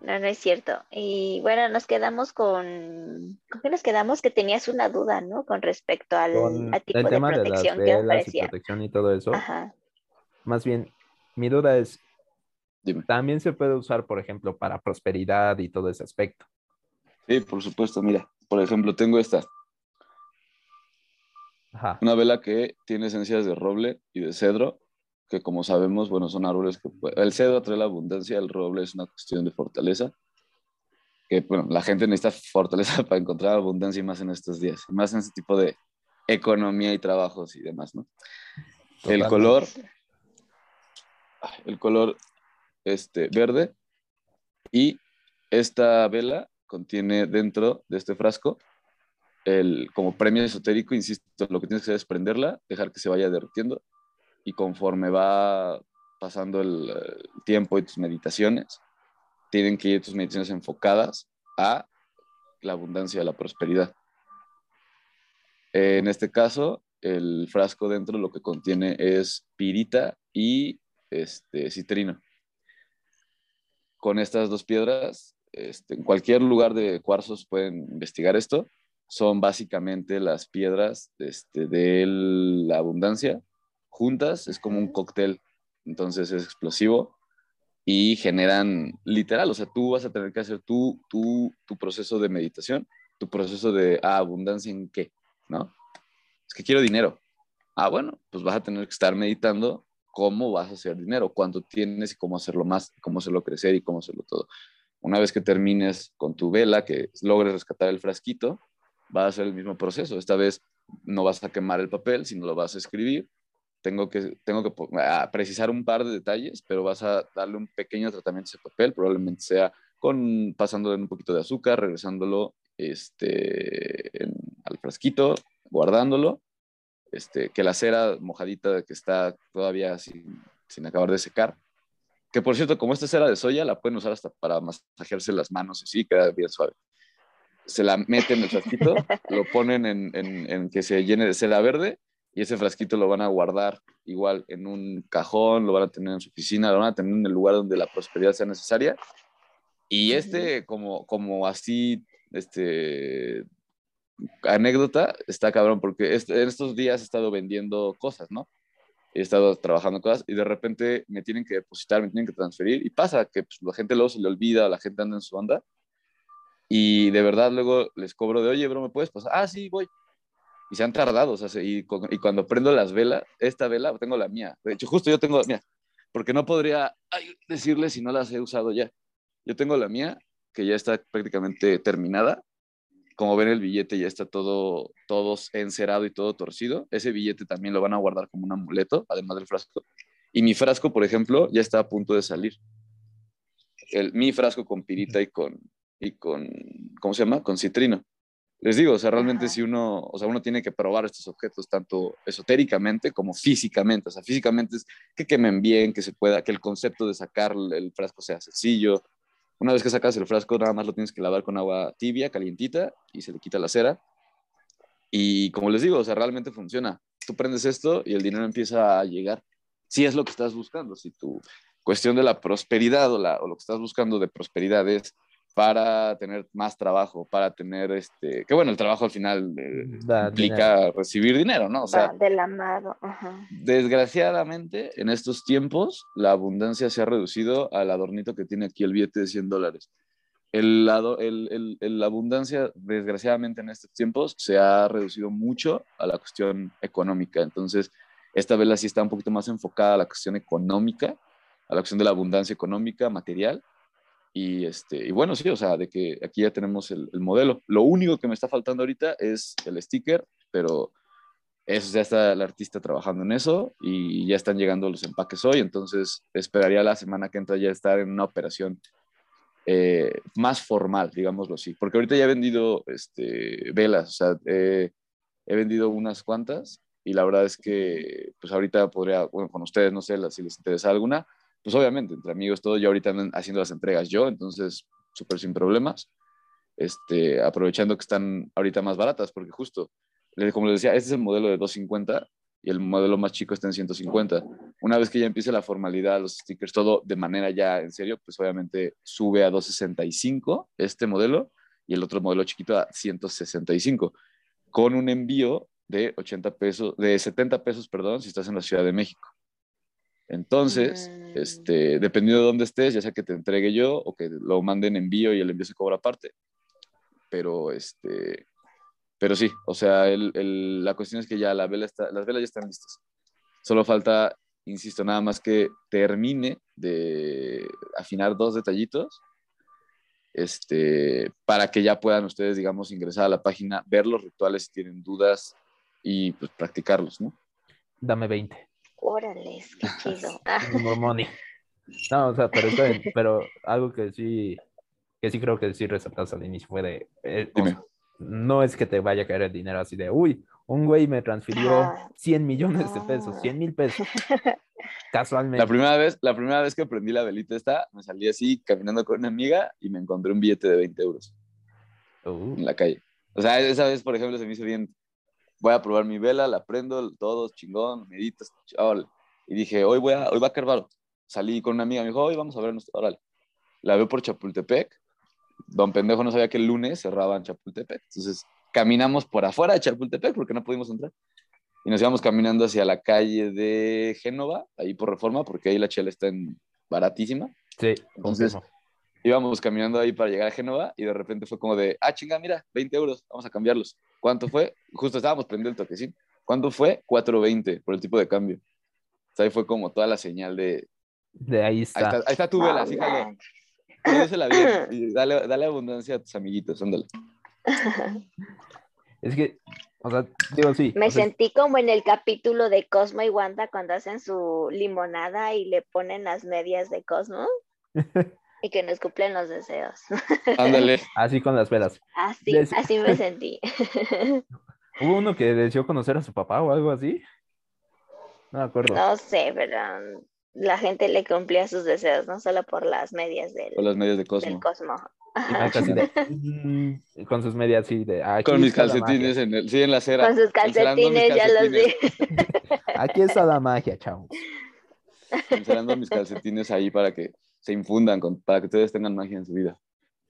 No, no es cierto. Y bueno, nos quedamos con. ¿Con qué nos quedamos? Que tenías una duda, ¿no? Con respecto al, tipo el tema de protección de las que Y protección y todo eso. Más bien, mi duda es: ¿también se puede usar, por ejemplo, para prosperidad y todo ese aspecto? Sí, por supuesto. Mira, por ejemplo, tengo esta. Una vela que tiene esencias de roble y de cedro, que como sabemos, bueno, son árboles que... El cedro trae la abundancia, el roble es una cuestión de fortaleza. Que, bueno, la gente necesita fortaleza para encontrar abundancia y más en estos días, más en este tipo de economía y trabajos y demás, ¿no? El color, el color este, verde y esta vela contiene dentro de este frasco el, como premio esotérico, insisto, lo que tienes que hacer es prenderla, dejar que se vaya derritiendo y conforme va pasando el, tiempo y tus meditaciones, tienen que ir tus meditaciones enfocadas a la abundancia, a la prosperidad. En este caso, el frasco dentro lo que contiene es pirita y este, citrino. Con estas dos piedras, este, en cualquier lugar de cuarzos pueden investigar esto. Son básicamente las piedras este, de la abundancia. Juntas es como un cóctel, entonces es explosivo y generan literal, o sea, tú vas a tener que hacer tu, tu, tu proceso de meditación, tu proceso de ah, abundancia en qué, ¿no? Es que quiero dinero. Ah, bueno, pues vas a tener que estar meditando cómo vas a hacer dinero, cuánto tienes y cómo hacerlo más, cómo hacerlo crecer y cómo hacerlo todo. Una vez que termines con tu vela, que logres rescatar el frasquito, va a ser el mismo proceso. Esta vez no vas a quemar el papel, sino lo vas a escribir. Tengo que, tengo que precisar un par de detalles, pero vas a darle un pequeño tratamiento a ese papel, probablemente sea con pasándole un poquito de azúcar, regresándolo este, al frasquito, guardándolo este, que la cera mojadita que está todavía sin, sin, acabar de secar. Que por cierto, como esta cera de soya, la pueden usar hasta para masajearse las manos y sí, queda bien suave. Se la meten en el frasquito, lo ponen en, en, en, que se llene de cera verde y ese frasquito lo van a guardar igual en un cajón, lo van a tener en su oficina, lo van a tener en el lugar donde la prosperidad sea necesaria. Y este, como, como así, este, anécdota, está cabrón, porque en estos días he estado vendiendo cosas, ¿no? He estado trabajando cosas y de repente me tienen que depositar, me tienen que transferir y pasa que pues, la gente luego se le olvida, la gente anda en su onda y de verdad luego les cobro de, oye, bro, ¿me puedes pasar? Ah, sí, voy. Y se han tardado, o sea, y, y cuando prendo las velas, esta vela, tengo la mía. De hecho, justo yo tengo la mía, porque no podría decirle si no las he usado ya. Yo tengo la mía, que ya está prácticamente terminada, como ven el billete ya está todo, todo encerado y todo torcido. Ese billete también lo van a guardar como un amuleto, además del frasco. Y mi frasco, por ejemplo, ya está a punto de salir. El, mi frasco con pirita y con, y con, ¿cómo se llama? Con citrino. Les digo, o sea, realmente si uno, o sea, uno tiene que probar estos objetos tanto esotéricamente como físicamente. O sea, físicamente es que quemen bien, que se pueda, que el concepto de sacar el frasco sea sencillo, una vez que sacas el frasco, nada más lo tienes que lavar con agua tibia, calientita, y se le quita la cera. Y como les digo, o sea, realmente funciona. Tú prendes esto y el dinero empieza a llegar. Si es lo que estás buscando, si tu cuestión de la prosperidad o, lo que estás buscando de prosperidad es para tener más trabajo, para tener este, que bueno, el trabajo al final eh, implica recibir dinero, ¿no? O sea, del amado. Desgraciadamente, en estos tiempos, la abundancia se ha reducido al adornito que tiene aquí el billete de 100 dólares. El, el, el, la abundancia, desgraciadamente, en estos tiempos se ha reducido mucho a la cuestión económica. Entonces, esta vela sí está un poquito más enfocada a la cuestión económica, a la cuestión de la abundancia económica, material, y, este, y bueno, sí, o sea, de que aquí ya tenemos el, modelo. Lo único que me está faltando ahorita es el sticker, pero eso ya está el artista trabajando en eso y ya están llegando los empaques hoy, entonces esperaría la semana que entra ya estar en una operación eh, más formal, digámoslo así, porque ahorita ya he vendido este, velas, o sea, he vendido unas cuantas y la verdad es que pues ahorita podría, bueno, con ustedes, no sé si les interesa alguna, pues obviamente, entre amigos, todo, yo ahorita haciendo las entregas yo, entonces súper sin problemas, este, aprovechando que están ahorita más baratas, porque justo, como les decía, este es el modelo de 250 y el modelo más chico está en 150. Una vez que ya empiece la formalidad, los stickers, todo de manera ya en serio, pues obviamente sube a 265 este modelo y el otro modelo chiquito a 165, con un envío de 80 pesos, de 70 pesos, perdón, si estás en la Ciudad de México. Entonces, mm. este, dependiendo de dónde estés, ya sea que te entregue yo o que lo manden envío y el envío se cobra aparte. Pero, este, Pero sí, o sea, el, la cuestión es que ya la vela está, las velas ya están listas. Solo falta, insisto, nada más que termine de afinar dos detallitos este, para que ya puedan ustedes, digamos, ingresar a la página, ver los rituales si tienen dudas y pues practicarlos, ¿no? Dame 20. Órale, qué chido. no, o sea, pero, pero algo que sí, que sí creo que sí resaltaste al inicio fue de, eh, no es que te vaya a caer el dinero así de, uy, un güey me transfirió 100 millones de pesos, 100 mil pesos. Casualmente. La primera, vez, la primera vez que prendí la velita esta, me salí así caminando con una amiga y me encontré un billete de 20 euros uh. en la calle. O sea, esa vez, por ejemplo, se me hizo bien. Voy a probar mi vela, la prendo, todos chingón, meditas, chaval. Y dije, hoy, voy a, hoy va a caer Salí con una amiga, me dijo, hoy vamos a vernos, órale. La veo por Chapultepec. Don Pendejo no sabía que el lunes cerraban Chapultepec. Entonces, caminamos por afuera de Chapultepec porque no pudimos entrar. Y nos íbamos caminando hacia la calle de Génova, ahí por reforma, porque ahí la chela está en baratísima. Sí, entonces íbamos caminando ahí para llegar a Génova y de repente fue como de, ah, chinga, mira, 20 euros, vamos a cambiarlos. ¿Cuánto fue? Justo estábamos prendiendo el toquecín. ¿Cuánto fue? 4.20 por el tipo de cambio. O sea, ahí fue como toda la señal de... De ahí está. Ahí está, tu vela, fíjale. la vida y dale, dale abundancia a tus amiguitos, ándale. Es que, o sea, digo, sí. Me sentí como en el capítulo de Cosmo y Wanda cuando hacen su limonada y le ponen las medias de Cosmo y que nos cumplen los deseos. Ándale. Así con las velas. Así, así me sentí. ¿Hubo uno que deseó conocer a su papá o algo así? No me acuerdo. No sé, pero la gente le cumplía sus deseos, no solo por las medias del, las medias de Cosmo. Del Cosmo. Con sus medias así de. con mis calcetines en el, sí, en la acera. Con sus calcetines, ya los vi. Aquí está la magia, chavos. Encerrando mis calcetines ahí para que se infundan, con, para que ustedes tengan magia en su vida.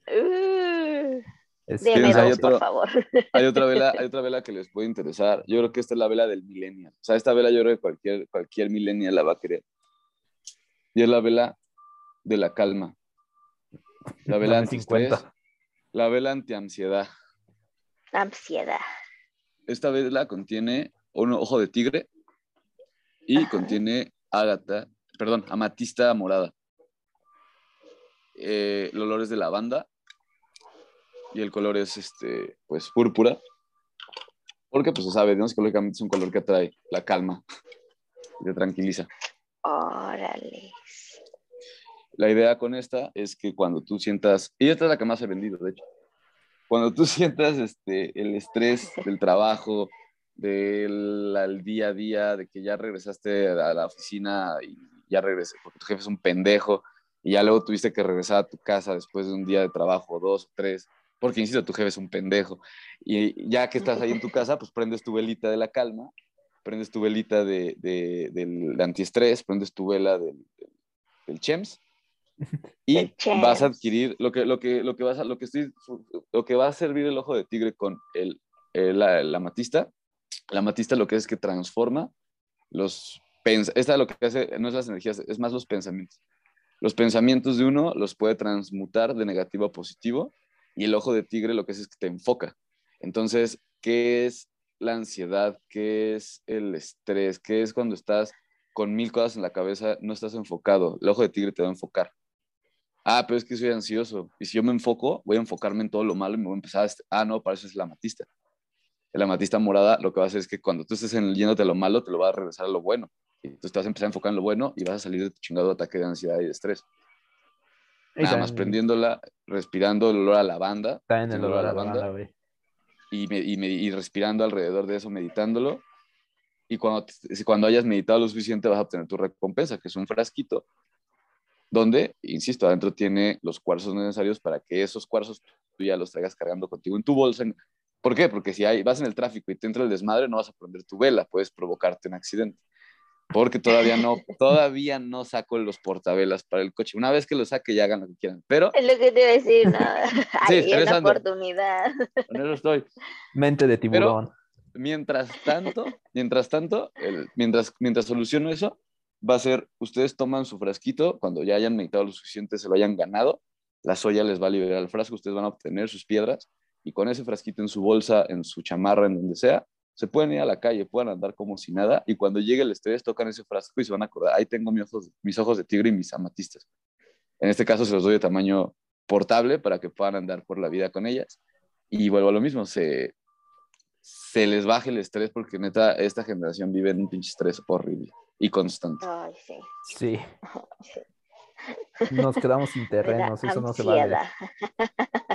Uh, hay por favor. Hay otra, vela, hay otra vela que les puede interesar. Yo creo que esta es la vela del millennial. O sea, esta vela yo creo que cualquier, cualquier millennial la va a querer. Y es la vela de la calma. La vela anti-estrés. La vela anti-ansiedad. Ansiedad. Esta vela contiene un ojo de tigre y contiene ágata, perdón, amatista morada. Eh, el olor es de lavanda y el color es este, pues púrpura. Porque, pues, se sabe, ¿no? psicológicamente es un color que atrae la calma y te tranquiliza. Órale. La idea con esta es que cuando tú sientas, y esta es la que más he vendido, de hecho, cuando tú sientas este, el estrés del trabajo, del día a día, de que ya regresaste a la oficina y ya regresé, porque tu jefe es un pendejo, y ya luego tuviste que regresar a tu casa después de un día de trabajo, dos, tres, porque insisto, tu jefe es un pendejo, y ya que estás ahí en tu casa, pues prendes tu velita de la calma, prendes tu velita de, del antiestrés, prendes tu vela del, del CHEMS, y vas a adquirir lo que, lo que, lo que, vas a, lo que, estoy, lo que va a servir el ojo de tigre con el, la, matista. La matista lo que es que transforma los esta lo que hace no es las energías, es más los pensamientos. Los pensamientos de uno los puede transmutar de negativo a positivo y el ojo de tigre lo que hace es que te enfoca. Entonces, ¿qué es la ansiedad? ¿Qué es el estrés? ¿Qué es cuando estás con mil cosas en la cabeza, no estás enfocado? El ojo de tigre te va a enfocar ah, pero es que soy ansioso. Y si yo me enfoco, voy a enfocarme en todo lo malo y me voy a empezar a, ah, no, para eso es la amatista. El amatista morada lo que va a hacer es que cuando tú estés yéndote a lo malo, te lo va a regresar a lo bueno. Y tú te vas a empezar a enfocar en lo bueno y vas a salir de tu chingado ataque de ansiedad y de estrés. Nada más prendiéndola, respirando el olor a lavanda. Está en el olor a lavanda, güey. Y, y, y, respirando alrededor de eso, meditándolo. Y cuando, cuando hayas meditado lo suficiente, vas a obtener tu recompensa, que es un frasquito donde, insisto, adentro tiene los cuarzos necesarios para que esos cuarzos tú ya los traigas cargando contigo en tu bolsa. ¿Por qué? Porque si hay, vas en el tráfico y te entra el desmadre, no vas a prender tu vela, puedes provocarte un accidente. Porque todavía no, todavía no saco los portavelas para el coche. Una vez que lo saque, ya hagan lo que quieran. Pero. Es lo que te iba a decir, no. sí, Hay una oportunidad. Con eso estoy. Mente de tiburón. mientras tanto, mientras tanto, mientras, mientras soluciono eso, va a ser, ustedes toman su frasquito, cuando ya hayan meditado lo suficiente, se lo hayan ganado, la soya les va a liberar el frasco, ustedes van a obtener sus piedras y con ese frasquito en su bolsa, en su chamarra, en donde sea, se pueden ir a la calle, pueden andar como si nada y cuando llegue el estrés tocan ese frasco y se van a acordar, ahí tengo mis ojos, mis ojos de tigre y mis amatistas. En este caso se los doy de tamaño portable para que puedan andar por la vida con ellas. Y vuelvo a lo mismo, se, se les baje el estrés porque neta, esta generación vive en un pinche estrés horrible y constante. Ay, sí. Sí. Nos quedamos sin terrenos, eso no se vale.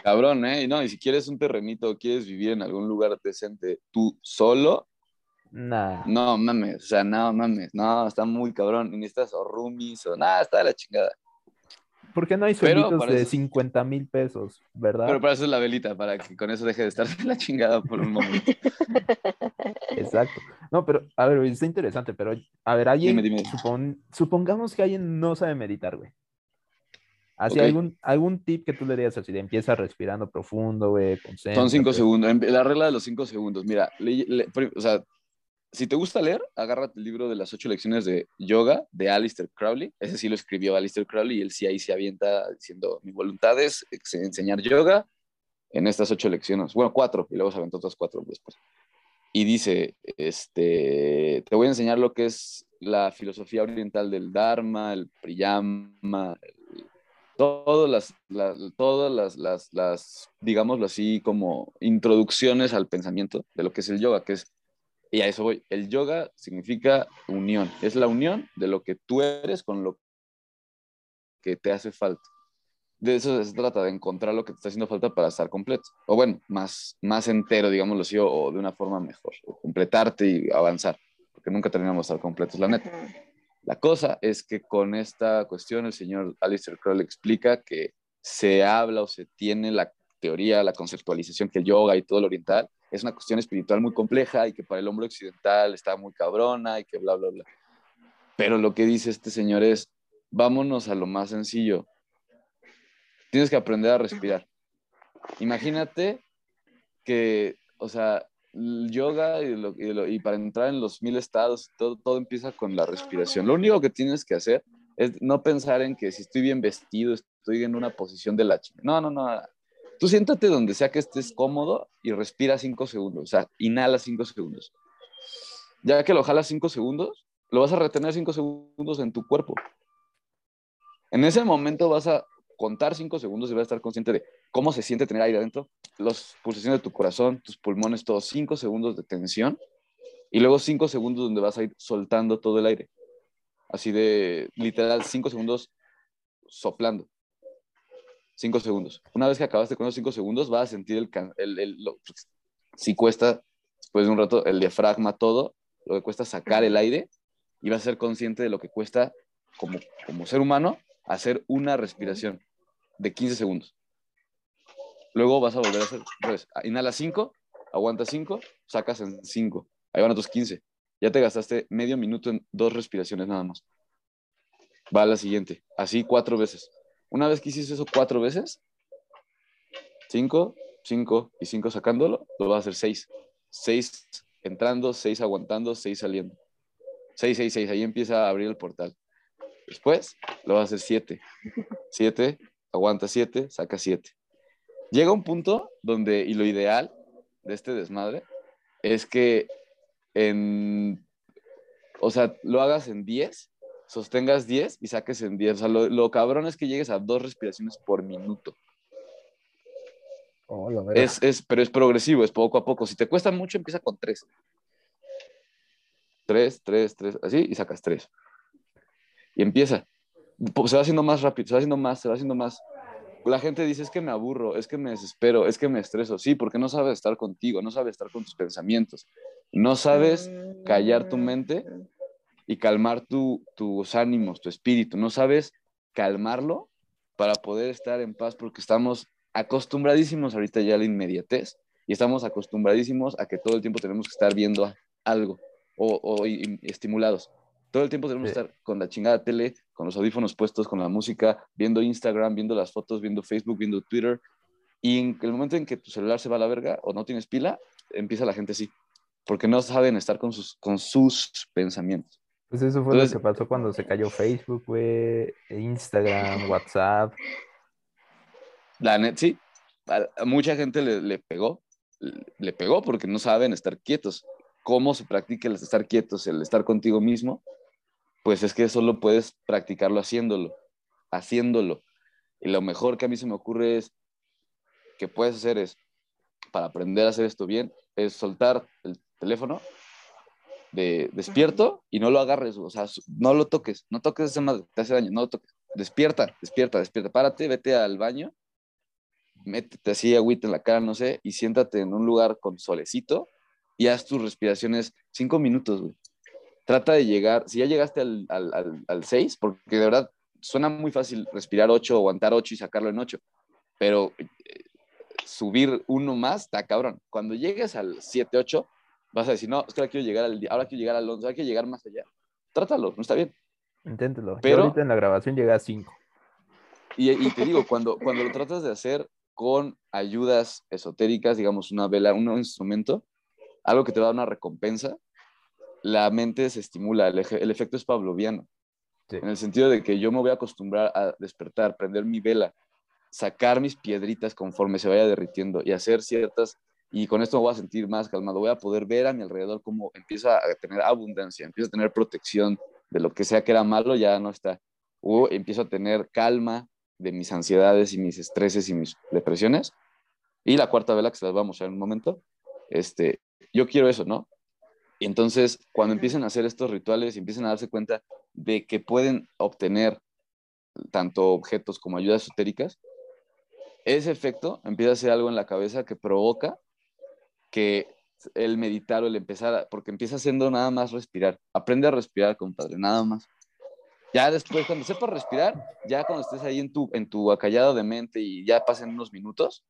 Cabrón, ¿eh? No, y si quieres un terrenito, quieres vivir en algún lugar decente, tú solo. Nah. No mames, o sea, no mames, no, está muy cabrón. Ni necesitas o roomies o nada, está de la chingada. ¿Por qué no hay suelditos de 50 mil pesos, verdad? Pero para eso es la velita, para que con eso deje de estar la chingada por un momento. Exacto. No, pero, a ver, está interesante, pero, a ver, alguien, supongamos que alguien no sabe meditar, güey. Así, algún, algún tip que tú le digas así de empieza respirando profundo, güey, Son cinco segundos, la regla de los cinco segundos, mira, o sea, si te gusta leer, agárrate el libro de las ocho lecciones de yoga de Alistair Crowley. Ese sí lo escribió Alistair Crowley y él sí ahí se avienta diciendo, mi voluntad es enseñar yoga en estas ocho lecciones. Bueno, cuatro, y luego se aventó otras cuatro después. Y dice, este, te voy a enseñar lo que es la filosofía oriental del Dharma, el Priyama, todas las, todas las, las, las, digámoslo así, como introducciones al pensamiento de lo que es el yoga, que es y a eso voy. El yoga significa unión. Es la unión de lo que tú eres con lo que te hace falta. De eso se trata, de encontrar lo que te está haciendo falta para estar completo. O bueno, más, más entero, digámoslo así, o, de una forma mejor. O completarte y avanzar. Porque nunca terminamos de estar completos, la neta. La cosa es que con esta cuestión el señor Alistair Crowley explica que se habla o se tiene la teoría, la conceptualización que el yoga y todo lo oriental es una cuestión espiritual muy compleja y que para el hombre occidental está muy cabrona y que bla, bla, bla. Pero lo que dice este señor es, vámonos a lo más sencillo. Tienes que aprender a respirar. Imagínate que, o sea, el yoga y, para entrar en los mil estados, todo, todo empieza con la respiración. Lo único que tienes que hacer es no pensar en que si estoy bien vestido, estoy en una posición de la chica. No, no, no. Tú siéntate donde sea que estés cómodo y respira cinco segundos, o sea, inhala cinco segundos. Ya que lo jalas cinco segundos, lo vas a retener cinco segundos en tu cuerpo. En ese momento vas a contar cinco segundos y vas a estar consciente de cómo se siente tener aire adentro, las pulsaciones de tu corazón, tus pulmones, todos cinco segundos de tensión y luego cinco segundos donde vas a ir soltando todo el aire. Así de literal cinco segundos soplando. Cinco segundos. Una vez que acabaste con esos cinco segundos, vas a sentir el, el, pues, si cuesta, después de un rato, el diafragma, todo, lo que cuesta sacar el aire, y vas a ser consciente de lo que cuesta como, como ser humano hacer una respiración de 15 segundos. Luego vas a volver a hacer, pues, inhala 5, aguanta 5, sacas en 5. Ahí van tus 15. Ya te gastaste medio minuto en dos respiraciones nada más. Va a la siguiente. Así cuatro veces. Una vez que hiciste eso cuatro veces, cinco, cinco y cinco sacándolo, lo vas a hacer seis. Seis entrando, seis aguantando, seis saliendo. Seis, seis, seis. Ahí empieza a abrir el portal. Después lo vas a hacer siete. Siete, aguanta siete, saca siete. Llega un punto donde, y lo ideal de este desmadre, es que en, o sea, lo hagas en diez sostengas 10 y saques en 10. O sea, lo, cabrón es que llegues a dos respiraciones por minuto. Oh, lo es, es, pero es progresivo, es poco a poco. Si te cuesta mucho, empieza con 3. 3, 3, 3, así, y sacas 3. Y empieza. Se va haciendo más rápido, se va haciendo más, se va haciendo más. La gente dice, es que me aburro, es que me desespero, es que me estreso. Sí, porque no sabes estar contigo, no sabes estar con tus pensamientos. No sabes callar tu mente y calmar tus ánimos, tu espíritu. No sabes calmarlo para poder estar en paz porque estamos acostumbradísimos ahorita ya a la inmediatez y estamos acostumbradísimos a que todo el tiempo tenemos que estar viendo algo o, estimulados. Todo el tiempo tenemos que estar con la chingada tele, con los audífonos puestos, con la música, viendo Instagram, viendo las fotos, viendo Facebook, viendo Twitter. Y en el momento en que tu celular se va a la verga o no tienes pila, empieza la gente así, porque no saben estar con sus, con sus pensamientos. Pues eso fue lo que pasó cuando se cayó Facebook, güey, Instagram, WhatsApp. La net, sí. a, mucha gente le, le, pegó, le pegó porque no saben estar quietos. ¿Cómo se practica el estar quietos, el estar contigo mismo? Pues es que solo puedes practicarlo haciéndolo, haciéndolo. Y lo mejor que a mí se me ocurre es que puedes hacer es, para aprender a hacer esto bien, es soltar el teléfono de despierto y no lo agarres, o sea, no lo toques, no toques ese madre, te hace daño, no lo toques. Despierta, despierta, despierta, párate, vete al baño, métete así agüita en la cara, no sé, y siéntate en un lugar con solecito y haz tus respiraciones cinco minutos, güey. Trata de llegar, si ya llegaste al, al, al, seis, porque de verdad suena muy fácil respirar ocho, aguantar ocho y sacarlo en ocho, pero eh, subir uno más está cabrón. Cuando llegues al siete, ocho, vas a decir, no, es que ahora quiero llegar al, ahora quiero llegar al 11, ahora quiero llegar más allá. Trátalo, no está bien. Inténtelo. Pero ahorita en la grabación llega a 5. Y, y, te digo, cuando, cuando lo tratas de hacer con ayudas esotéricas, digamos una vela, un instrumento, algo que te da una recompensa, la mente se estimula, el, el efecto es pavloviano. En el sentido de que yo me voy a acostumbrar a despertar, prender mi vela, sacar mis piedritas conforme se vaya derritiendo y hacer ciertas y con esto me voy a sentir más calmado, voy a poder ver a mi alrededor cómo empieza a tener abundancia, empieza a tener protección de lo que sea que era malo, ya no está, o empiezo a tener calma de mis ansiedades y mis estreses y mis depresiones. Y la cuarta vela, que se las vamos a ver en un momento, este, yo quiero eso, ¿no? Y entonces, cuando empiecen a hacer estos rituales y empiecen a darse cuenta de que pueden obtener tanto objetos como ayudas esotéricas, ese efecto empieza a ser algo en la cabeza que provoca que el meditar o el empezar, porque empieza haciendo nada más respirar. Aprende a respirar, compadre, nada más. Ya después, cuando sepas respirar, ya cuando estés ahí en tu, en tu acallado de mente y ya pasen unos minutos,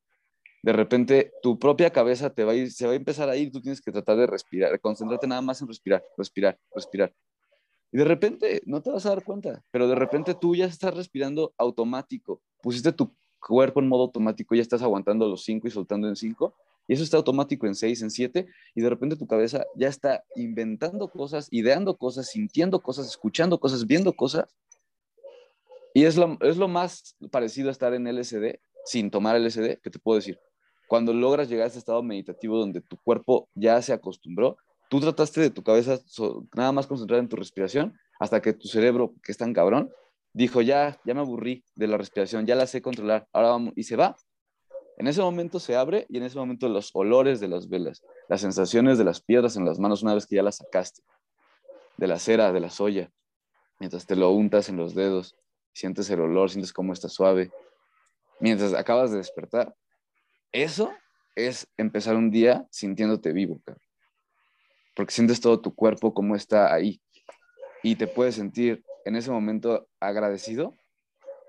de repente tu propia cabeza te va a ir, se va a empezar a ir, tú tienes que tratar de respirar, concentrarte nada más en respirar, respirar, respirar. Y de repente no te vas a dar cuenta, pero de repente tú ya estás respirando automático. Pusiste tu cuerpo en modo automático, ya estás aguantando los cinco y soltando en cinco, y eso está automático en 6, en 7, y de repente tu cabeza ya está inventando cosas, ideando cosas, sintiendo cosas, escuchando cosas, viendo cosas. Y es lo, es lo más parecido a estar en LSD sin tomar LSD que te puedo decir. Cuando logras llegar a este estado meditativo donde tu cuerpo ya se acostumbró, tú trataste de tu cabeza nada más concentrar en tu respiración hasta que tu cerebro, que es tan cabrón, dijo, ya, ya me aburrí de la respiración, ya la sé controlar, ahora vamos, y se va, en ese momento se abre y en ese momento los olores de las velas, las sensaciones de las piedras en las manos una vez que ya las sacaste, de la cera, de la soya, mientras te lo untas en los dedos, sientes el olor, sientes cómo está suave, mientras acabas de despertar. Eso es empezar un día sintiéndote vivo, porque sientes todo tu cuerpo como está ahí y te puedes sentir en ese momento agradecido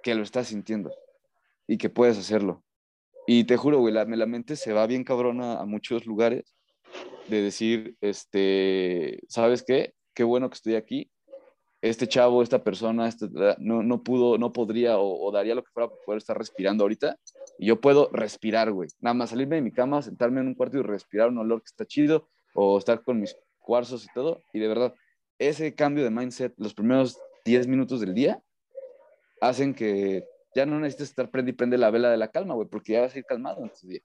que lo estás sintiendo y que puedes hacerlo y te juro, güey, la, la mente se va bien cabrona a muchos lugares de decir, este, ¿sabes qué? Qué bueno que estoy aquí. Este chavo, esta persona, este, no, no pudo, no podría o, daría lo que fuera para poder estar respirando ahorita. Y yo puedo respirar, güey. Nada más salirme de mi cama, sentarme en un cuarto y respirar un olor que está chido o estar con mis cuarzos y todo. Y de verdad, ese cambio de mindset, los primeros 10 minutos del día, hacen que ya no necesitas estar prende y prende la vela de la calma, güey, porque ya vas a ir calmado en tu día.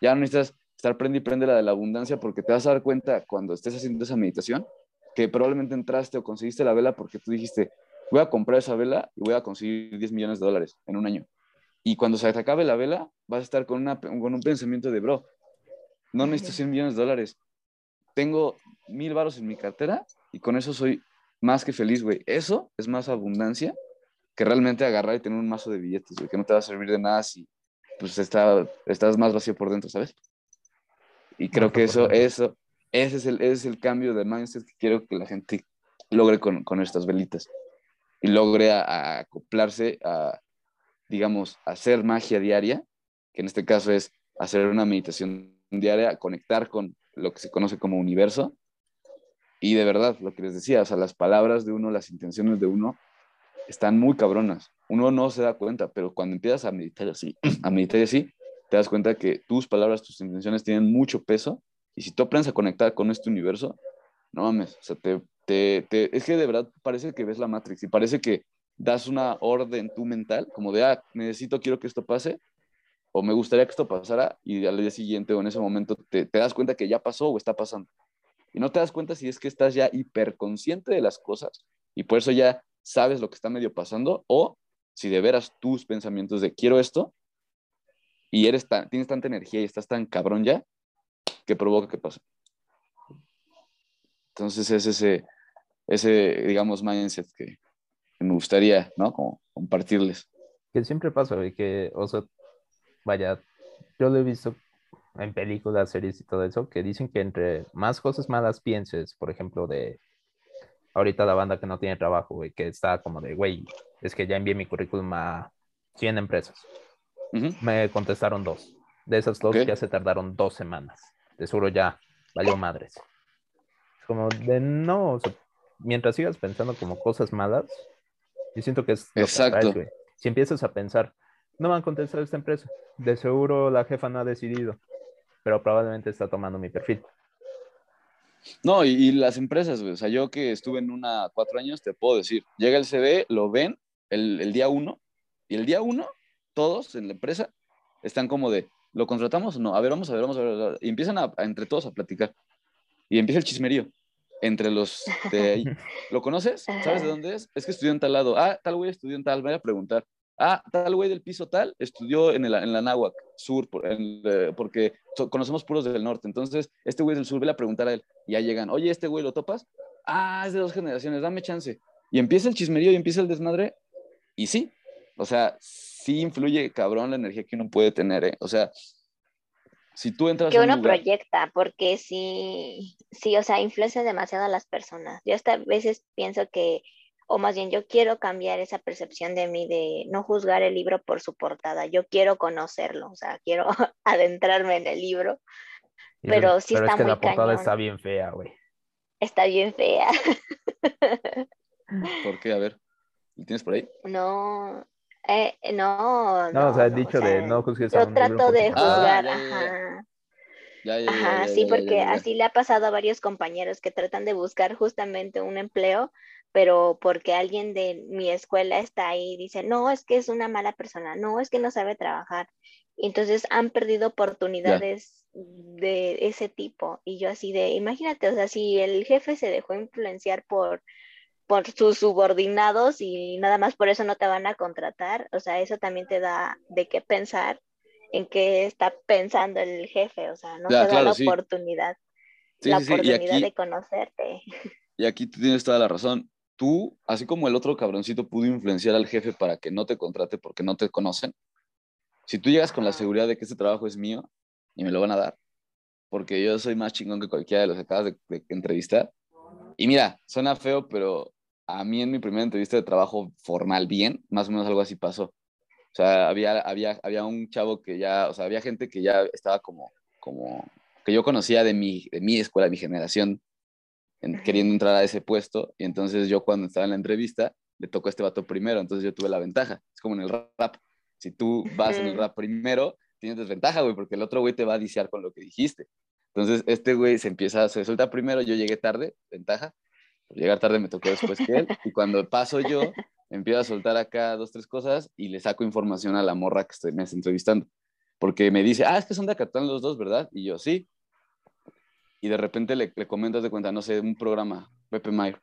Ya no necesitas estar prende y prende la de la abundancia porque te vas a dar cuenta cuando estés haciendo esa meditación que probablemente entraste o conseguiste la vela porque tú dijiste, voy a comprar esa vela y voy a conseguir 10 millones de dólares en un año. Y cuando se te acabe la vela, vas a estar con, una, con un pensamiento de, bro, no necesito 100 millones de dólares. Tengo mil varos en mi cartera y con eso soy más que feliz, güey. Eso es más abundancia que realmente agarrar y tener un mazo de billetes, güey, que no te va a servir de nada si pues está, estás más vacío por dentro, ¿sabes? Y creo que eso, eso, ese es, el, ese es el cambio de mindset que quiero que la gente logre con, con estas velitas y logre acoplarse a, digamos, hacer magia diaria, que en este caso es hacer una meditación diaria, conectar con lo que se conoce como universo. Y de verdad, lo que les decía, o sea, las palabras de uno, las intenciones de uno, están muy cabronas. Uno no se da cuenta, pero cuando empiezas a meditar así, a meditar así, te das cuenta que tus palabras, tus intenciones tienen mucho peso y si tú aprendes a conectar con este universo, no mames, o sea, te, te, es que de verdad parece que ves la Matrix y parece que das una orden tú mental, como de, ah, necesito, quiero que esto pase, o me gustaría que esto pasara y al día siguiente o en ese momento te, te das cuenta que ya pasó o está pasando. Y no te das cuenta si es que estás ya hiperconsciente de las cosas y por eso ya sabes lo que está medio pasando o si de veras tus pensamientos de quiero esto y eres tan, tienes tanta energía y estás tan cabrón ya que provoca que pase. Entonces es ese, ese digamos, mindset que, me gustaría, ¿no? Compartirles. Que siempre pasa, güey, que, o sea, vaya, yo lo he visto en películas, series y todo eso, que dicen que entre más cosas malas pienses, por ejemplo, de ahorita la banda que no tiene trabajo, güey, que está como de, güey, es que ya envié mi currículum a 100 empresas. Me contestaron dos. De esas dos ya se tardaron dos semanas. De seguro ya valió madres. Es como de no, o sea, mientras sigas pensando como cosas malas, yo siento que es... Exacto. si empiezas a pensar, no van a contestar esta empresa, de seguro la jefa no ha decidido, pero probablemente está tomando mi perfil. No, y, las empresas, o sea, yo que estuve en una cuatro años, te puedo decir, llega el CV, lo ven el, el día uno, y el día uno, todos en la empresa están como de, ¿lo contratamos o no? A ver, vamos a ver, vamos a ver. Y empiezan a, entre todos a platicar. Y empieza el chismerío entre los de ahí. ¿Lo conoces? ¿Sabes de dónde es? Es que estudió en tal lado. Ah, tal güey estudió en tal. Voy a preguntar. Ah, tal güey del piso tal estudió en, el, en la Náhuac Sur, eh, porque conocemos puros del norte. Entonces, este güey del sur, ve a preguntar a él. Ya llegan, oye, este güey lo topas. Ah, es de dos generaciones, dame chance. Y empieza el chismerío y empieza el desmadre. Y sí, o sea, sí influye cabrón la energía que uno puede tener, ¿eh? O sea, si tú entras que uno proyecta porque sí sí o sea influencia demasiado a las personas yo hasta a veces pienso que o más bien yo quiero cambiar esa percepción de mí de no juzgar el libro por su portada yo quiero conocerlo o sea quiero adentrarme en el libro pero sí está es que muy la portada está bien fea güey está bien fea ¿por qué? a ver ¿tienes por ahí? no eh, no, no, o sea, el dicho de no juzgues a Yo trato de juzgar, ajá. ajá, sí, porque así le ha pasado a varios compañeros que tratan de buscar justamente un empleo, pero porque alguien de mi escuela está ahí y dice, no, es que es una mala persona, no, es que no sabe trabajar. Y entonces han perdido oportunidades de ese tipo. Y yo así de, imagínate, o sea, si el jefe se dejó influenciar por por sus subordinados y nada más por eso no te van a contratar. O sea, eso también te da de qué pensar en qué está pensando el jefe. O sea, no te da la oportunidad, la oportunidad de conocerte. Y aquí tú tienes toda la razón. Tú, así como el otro cabroncito pudo influenciar al jefe para que no te contrate porque no te conocen, si tú llegas con la seguridad de que este trabajo es mío y me lo van a dar, porque yo soy más chingón que cualquiera de los que acabas de, de entrevistar, y mira, suena feo, pero a mí en mi primera entrevista de trabajo formal bien, más o menos algo así pasó. O sea, había, había, había un chavo que ya, o sea, había gente que ya estaba como, como que yo conocía de mi, de mi escuela, de mi generación, queriendo entrar a ese puesto. Y entonces yo cuando estaba en la entrevista, le tocó a este vato primero, entonces yo tuve la ventaja. Es como en el rap. Si tú vas en el rap primero, tienes desventaja, güey, porque el otro güey te va a diciar con lo que dijiste. Entonces, este güey se empieza, se suelta primero, yo llegué tarde, ventaja, llegar tarde me tocó después que él, y cuando paso yo, empiezo a soltar acá dos, tres cosas y le saco información a la morra que estoy, me está entrevistando, porque me dice, ah, es que son de Acatlán los dos, ¿verdad? Y yo, sí. Y de repente le, le comentas de cuenta, no sé, un programa, Pepe Mayer,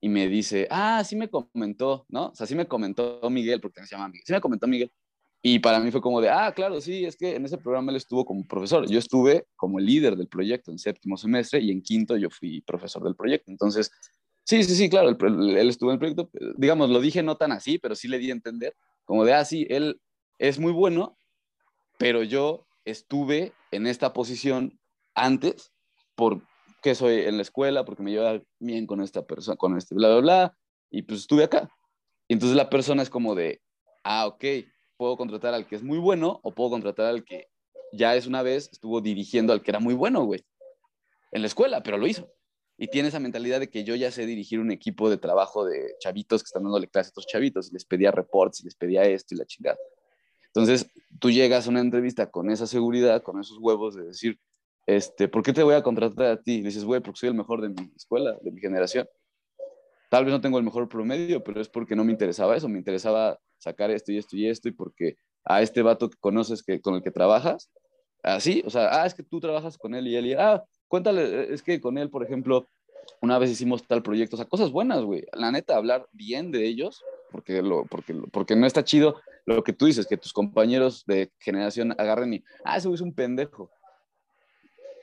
y me dice, ah, sí me comentó, ¿no? O sea, sí me comentó Miguel, porque se llama Miguel, sí me comentó Miguel. Y para mí fue como de, ah, claro, sí, es que en ese programa él estuvo como profesor. Yo estuve como líder del proyecto en séptimo semestre y en quinto yo fui profesor del proyecto. Entonces, Sí, sí, sí, claro, él, estuvo en el proyecto, digamos, lo dije no tan así, pero sí le di a entender, como de, ah, sí, él es muy bueno, pero yo estuve en esta posición antes porque soy en la escuela, porque me lleva bien con esta persona, con este bla, bla, bla, y pues estuve acá. Y entonces la persona es como de, ah, ok, puedo contratar al que es muy bueno o puedo contratar al que ya es una vez estuvo dirigiendo al que era muy bueno, güey, en la escuela, pero lo hizo y tiene esa mentalidad de que yo ya sé dirigir un equipo de trabajo de chavitos que están dándole clases a otros chavitos y les pedía reports y les pedía esto y la chingada. Entonces, tú llegas a una entrevista con esa seguridad, con esos huevos de decir, este, ¿por qué te voy a contratar a ti? Y dices, güey, porque soy el mejor de mi escuela, de mi generación. Tal vez no tengo el mejor promedio, pero es porque no me interesaba eso, me interesaba sacar esto y esto y esto y porque a este vato que conoces, que, con el que trabajas, así, o sea, ah, es que tú trabajas con él y él, y, ah, cuéntale, es que con él, por ejemplo, una vez hicimos tal proyecto, o sea, cosas buenas, güey. La neta, hablar bien de ellos, porque, lo, porque, porque no está chido lo que tú dices, que tus compañeros de generación agarren y, ah, ese güey es un pendejo.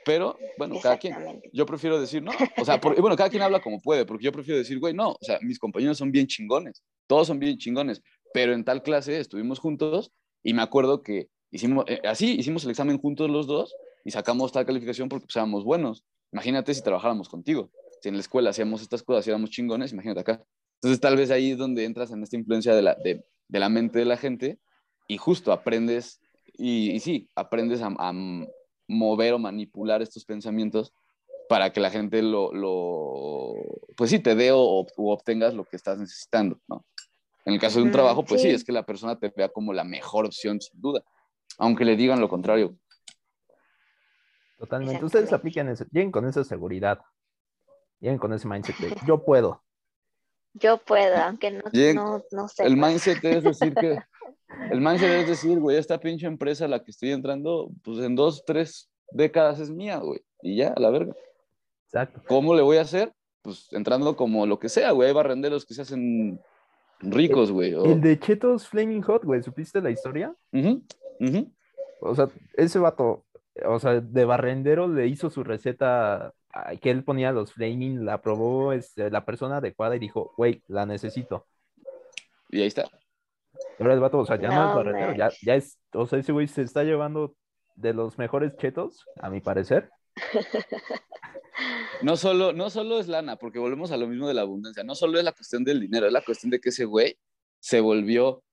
Pero, bueno, cada quien. Yo prefiero decir, no. O sea, bueno, cada quien habla como puede, porque yo prefiero decir, güey, no. O sea, mis compañeros son bien chingones. Todos son bien chingones. Pero en tal clase estuvimos juntos y me acuerdo que hicimos, eh, así, hicimos el examen juntos los dos y sacamos tal calificación porque pues, éramos buenos. Imagínate si trabajáramos contigo. Si en la escuela hacíamos estas cosas y éramos chingones, imagínate acá. Entonces, tal vez ahí es donde entras en esta influencia de la, de, de la mente de la gente y justo aprendes, y, y sí, aprendes a, a, mover o manipular estos pensamientos para que la gente lo, lo pues sí, te dé o, o, obtengas lo que estás necesitando, ¿no? En el caso de un trabajo, pues sí. sí, es que la persona te vea como la mejor opción, sin duda, aunque le digan lo contrario. Totalmente. Ustedes aplican eso, lleguen con esa seguridad, lleguen con ese mindset de yo puedo. Yo puedo, aunque no, no, no sé. El mindset es decir que, el mindset es decir, güey, esta pinche empresa a la que estoy entrando, pues en dos, tres décadas es mía, güey, y ya, a la verga. Exacto. ¿Cómo le voy a hacer? Pues entrando como lo que sea, güey, hay barrenderos que se hacen ricos, güey. El, el, de Chetos Flaming Hot, güey, ¿supiste la historia? Uh -huh, uh -huh. O sea, ese vato, o sea, de barrendero le hizo su receta que él ponía los flaming, la probó este, la persona adecuada y dijo, güey, la necesito. Y ahí está. Ahora el vato, o sea, ya no, no es barrendero, ya, ya es, o sea, ese güey se está llevando de los mejores chetos, a mi parecer. No solo, no solo es lana, porque volvemos a lo mismo de la abundancia, no solo es la cuestión del dinero, es la cuestión de que ese güey se volvió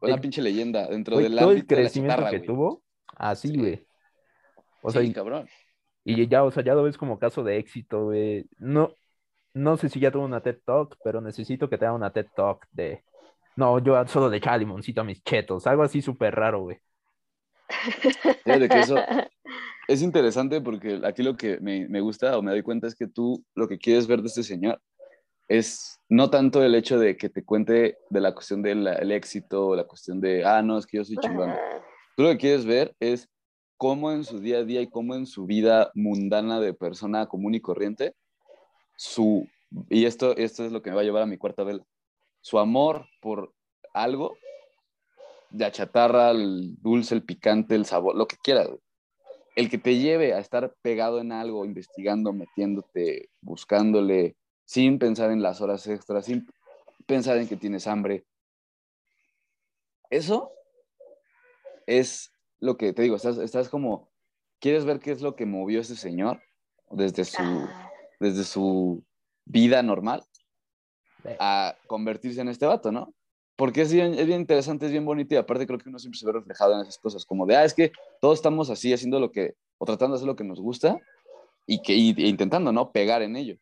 una el, pinche leyenda dentro del todo el crecimiento que güey. tuvo, así, Sí. güey. O Sí, sea, y, cabrón. y ya, o sea, ya lo ves como caso de éxito, güey. No, no sé si ya tuvo una TED Talk, pero necesito que te haga una TED Talk de, no, yo solo echaba limoncito a mis chetos, algo así súper raro, güey. Fíjate que eso es interesante porque aquí lo que me, me gusta o me doy cuenta es que tú lo que quieres ver de este señor es no tanto el hecho de que te cuente de la cuestión del el éxito o la cuestión de, ah, no, es que yo soy chingón. Tú lo que quieres ver es cómo en su día a día y cómo en su vida mundana de persona común y corriente, su, y esto, esto es lo que me va a llevar a mi cuarta vela, su amor por algo, la chatarra, el dulce, el picante, el sabor, lo que quieras, el que te lleve a estar pegado en algo, investigando, metiéndote, buscándole, sin pensar en las horas extras, sin pensar en que tienes hambre. Eso es lo que te digo, estás, estás como, ¿quieres ver qué es lo que movió a ese señor desde su, Ah, desde su vida normal a convertirse en este vato, ¿no? Porque es bien, es bien interesante, es bien bonito y aparte creo que uno siempre se ve reflejado en esas cosas, como de, ah, es que todos estamos así haciendo lo que, o tratando de hacer lo que nos gusta y, que, y, e intentando, ¿no? Pegar en ello.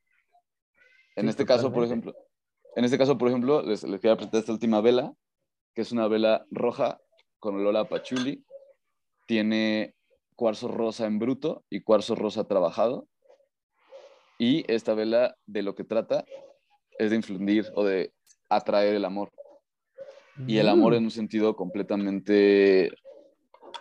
En Sí, este caso, por totalmente. ejemplo, en este caso, por ejemplo, les, les quería presentar esta última vela, que es una vela roja con olor a pachuli. Tiene cuarzo rosa en bruto y cuarzo rosa trabajado. Y esta vela de lo que trata es de infundir o de atraer el amor. Y el amor Mm. en un sentido completamente...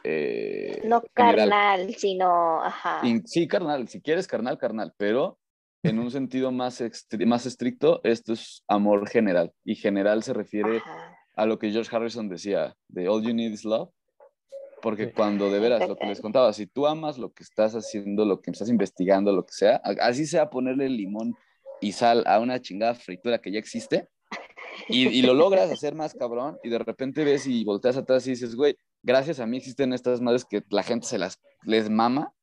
eh, no general. carnal, sino, ajá. In- sí, carnal, si quieres carnal, carnal, pero en un sentido más, más estricto, esto es amor general. Y general se refiere Ajá. a lo que George Harrison decía, de all you need is love. Porque Sí. cuando de veras, lo que les contaba, si tú amas lo que estás haciendo, lo que estás investigando, lo que sea, a- así sea ponerle limón y sal a una chingada fritura que ya existe, y, y lo logras hacer más cabrón, y de repente ves y volteas atrás y dices, güey, gracias a mí existen estas madres que la gente se las les mama.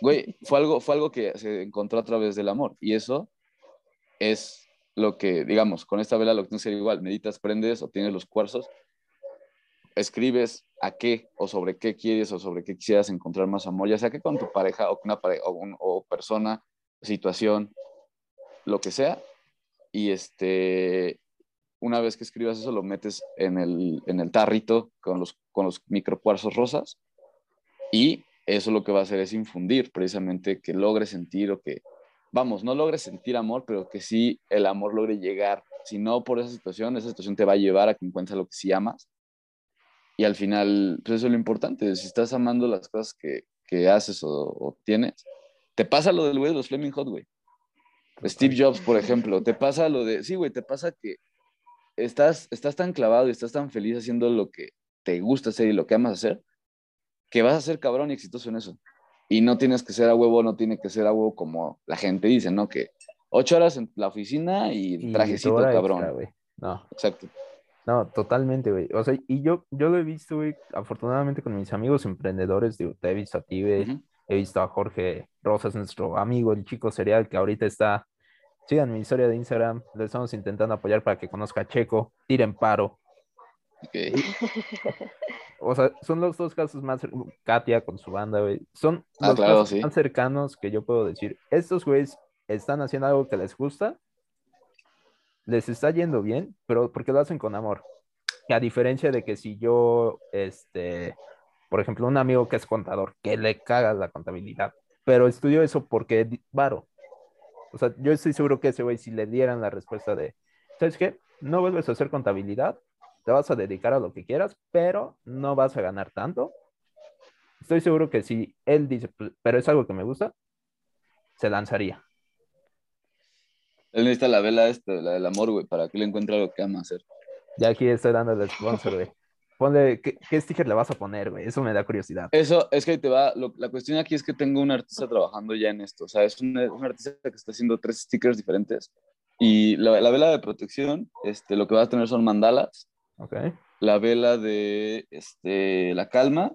Güey, fue algo, fue algo que se encontró a través del amor, y eso es lo que, digamos, con esta vela lo que tienes que hacer igual, meditas, prendes, obtienes los cuarzos, escribes a qué o sobre qué quieres o sobre qué quisieras encontrar más amor, ya sea que con tu pareja o con una pareja o, un- o persona, situación, lo que sea. Y este, una vez que escribas eso, lo metes en el, en el tarrito con los, con los microcuarzos rosas y eso lo que va a hacer es infundir precisamente que logres sentir o que, vamos, no logres sentir amor, pero que sí el amor logre llegar. Si no por esa situación, esa situación te va a llevar a que encuentres lo que sí amas Y al final, pues eso es lo importante. Si estás amando las cosas que, que haces o, o, tienes, te pasa lo del güey de los Fleming Hot, güey. Steve Jobs, por ejemplo, te pasa lo de, sí, güey, te pasa que estás, estás tan clavado y estás tan feliz haciendo lo que te gusta hacer y lo que amas hacer, que vas a ser cabrón y exitoso en eso. Y no tienes que ser a huevo, no tiene que ser a huevo como la gente dice, ¿no? Que ocho horas en la oficina y, trajecito cabrón. no. Exacto. No, totalmente, güey. O sea, y yo, yo lo he visto, güey, afortunadamente con mis amigos emprendedores, digo, te he visto a ti, güey, he visto a Jorge Rosas, nuestro amigo, el chico serial que ahorita está Sigan mi historia de Instagram. Le estamos intentando apoyar para que conozca a Checo. Tiren paro. O sea, son los dos casos más. Katia con su banda, güey. Son ah, los casos más cercanos que yo puedo decir. Estos güeyes están haciendo algo que les gusta. Les está yendo bien, pero porque lo hacen con amor. a diferencia de que si yo, este, por ejemplo, un amigo que es contador, que le caga la contabilidad, pero estudió eso porque varo. O sea, yo estoy seguro que ese güey, si le dieran la respuesta de, ¿sabes qué? No vuelves a hacer contabilidad, te vas a dedicar a lo que quieras, pero no vas a ganar tanto. Estoy seguro que si él dice, pues, pero es algo que me gusta, se lanzaría. Él necesita la vela esta, la del amor, güey, para que le encuentre algo que ama hacer. Ya aquí estoy dando el sponsor, güey. Ponle, ¿qué, sticker le vas a poner, güey? Eso me da curiosidad. Eso, es que te va, la cuestión aquí es que tengo un artista trabajando ya en esto, o sea, es un, un artista que está haciendo tres stickers diferentes y la, la, vela de protección, este, lo que va a tener son mandalas. Ok. La vela de este, la calma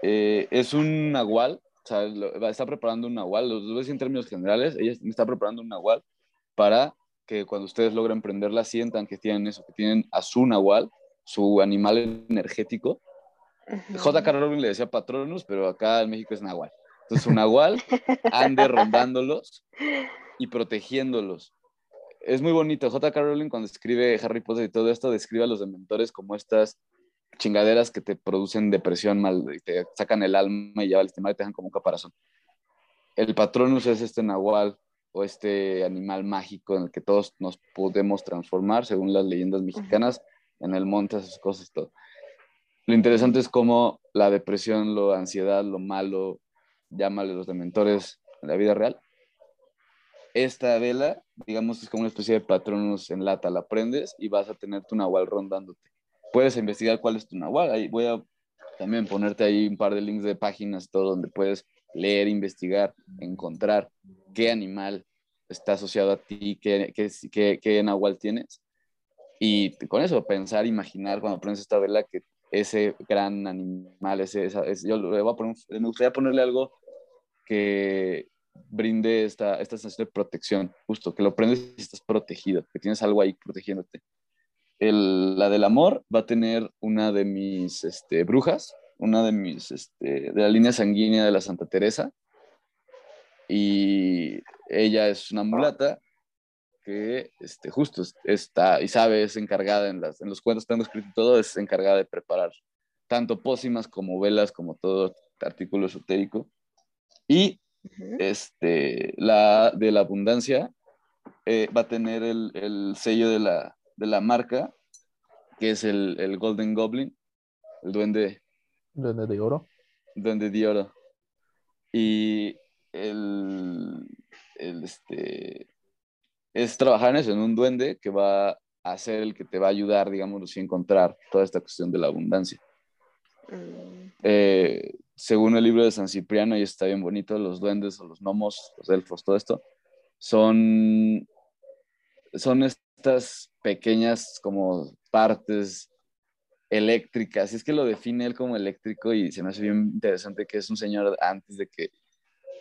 eh, es un nahual, o sea, está preparando un nahual, los dos en términos generales, ella me está preparando un nahual para que cuando ustedes logren prenderla sientan que tienen eso, que tienen a su nahual su animal energético. J.K. Rowling le decía patronus, pero acá en México es nahual. Entonces, un nahual ande rondándolos y protegiéndolos. Es muy bonito. J.K. Rowling, cuando escribe Harry Potter y todo esto, describe a los dementores como estas chingaderas que te producen depresión, mal, y te sacan el alma y ya el estimado y te dejan como un caparazón. El patronus es este nahual o este animal mágico en el que todos nos podemos transformar, según las leyendas mexicanas en el monte, esas cosas, todo. Lo interesante es cómo la depresión, la ansiedad, lo malo, llámale los dementores en la vida real. Esta vela, digamos, es como una especie de patronos en lata, la prendes y vas a tener tu nahual rondándote. Puedes investigar cuál es tu nahual. Ahí voy a también ponerte ahí un par de links de páginas, todo donde puedes leer, investigar, encontrar qué animal está asociado a ti, qué, qué, qué, qué nahual tienes y con eso, pensar, imaginar cuando pones esta vela que ese gran animal, ese, yo le voy a poner, me gustaría ponerle algo que brinde esta, esta sensación de protección, justo, que lo prendes y estás protegido, que tienes algo ahí protegiéndote. El, la del amor va a tener una de mis este, brujas, una de mis, este, de la línea sanguínea de la Santa Teresa, y ella es una mulata que este, justo está y sabe, es encargada en, las, en los cuentos tengo escrito todo, es encargada de preparar tanto pócimas como velas, como todo artículo esotérico. Y este, la de la abundancia eh, va a tener el, el sello de la, de la, marca, que es el, el, Golden Goblin, el duende. Duende de oro. Duende de oro. Y el, el, este, es trabajar en eso, en un duende que va a ser el que te va a ayudar, digamos, a encontrar toda esta cuestión de la abundancia. Mm. Eh, según el libro de San Cipriano, y está bien bonito, los duendes o los gnomos, los elfos, todo esto, son, son estas pequeñas como partes eléctricas, es que lo define él como eléctrico y se me hace bien interesante que es un señor antes de que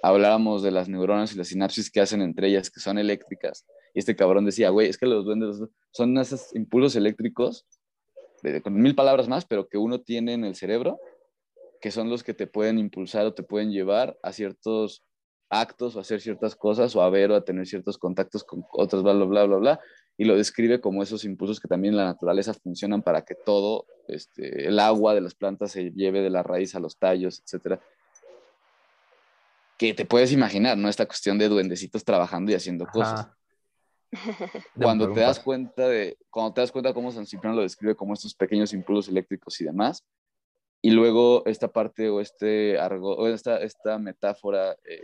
hablábamos de las neuronas y las sinapsis que hacen entre ellas, que son eléctricas, y este cabrón decía, güey, es que los duendes son esos impulsos eléctricos, con mil palabras más, pero que uno tiene en el cerebro, que son los que te pueden impulsar o te pueden llevar a ciertos actos o a hacer ciertas cosas o a ver o a tener ciertos contactos con otros, bla, bla, bla, bla, bla. Y lo describe como esos impulsos que también en la naturaleza funcionan para que todo este, el agua de las plantas se lleve de la raíz a los tallos, etcétera que te puedes imaginar, ¿no? Esta cuestión de duendecitos trabajando y haciendo cosas. cuando te das cuenta de, cuando te das cuenta cómo San Cipriano lo describe como estos pequeños impulsos eléctricos y demás, y luego esta parte o este argo, o esta, esta metáfora eh,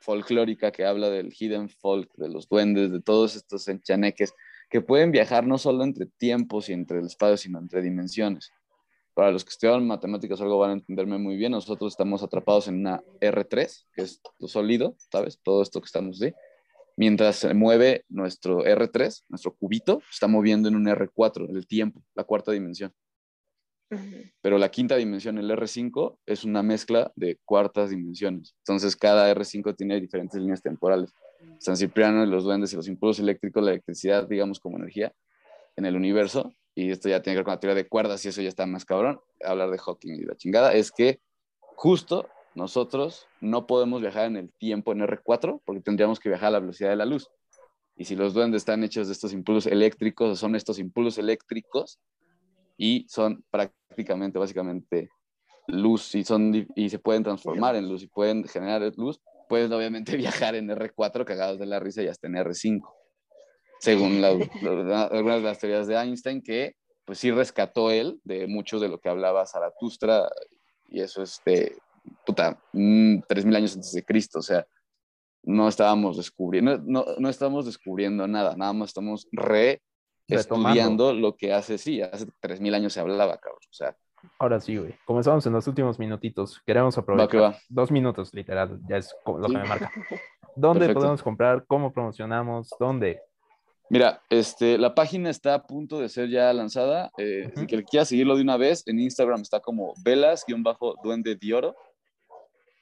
folclórica que habla del hidden folk, de los duendes, de todos estos enchaneques que pueden viajar no solo entre tiempos y entre el espacio, sino entre dimensiones. Para los que estudian matemáticas algo van a entenderme muy bien, nosotros estamos atrapados en una R3, que es lo sólido, ¿sabes? Todo esto que estamos de mientras se mueve nuestro R3, nuestro cubito, está moviendo en un R4, el tiempo, la cuarta dimensión. Pero la quinta dimensión, el R5, es una mezcla de cuartas dimensiones. Entonces, cada R5 tiene diferentes líneas temporales. San Cipriano, los duendes y los impulsos eléctricos, la electricidad, digamos, como energía en el universo, y esto ya tiene que ver con la teoría de cuerdas y eso ya está más cabrón, hablar de Hawking y la chingada, es que justo nosotros no podemos viajar en el tiempo en R4 porque tendríamos que viajar a la velocidad de la luz. Y si los duendes están hechos de estos impulsos eléctricos, son estos impulsos eléctricos y son prácticamente, básicamente, luz y, son, y se pueden transformar en luz y pueden generar luz, puedes obviamente viajar en R4 cagados de la risa y hasta en R5, según algunas de las teorías de Einstein, que pues sí rescató él de mucho de lo que hablaba Zaratustra, y eso es de, puta, mm, tres mil años antes de Cristo, o sea, no estábamos descubriendo, no, no estamos descubriendo nada, nada más estamos re estudiando lo que hace, sí, hace tres mil años se hablaba, cabrón, o sea. Ahora sí, güey. Comenzamos en los últimos minutitos. Queremos aprovechar. Dos minutos, literal, ya es lo que me marca. ¿Dónde podemos comprar? ¿Cómo promocionamos? ¿Dónde? Mira, este, la página está a punto de ser ya lanzada. Eh, Si que quiera seguirlo de una vez, en Instagram está como velas-duende de oro.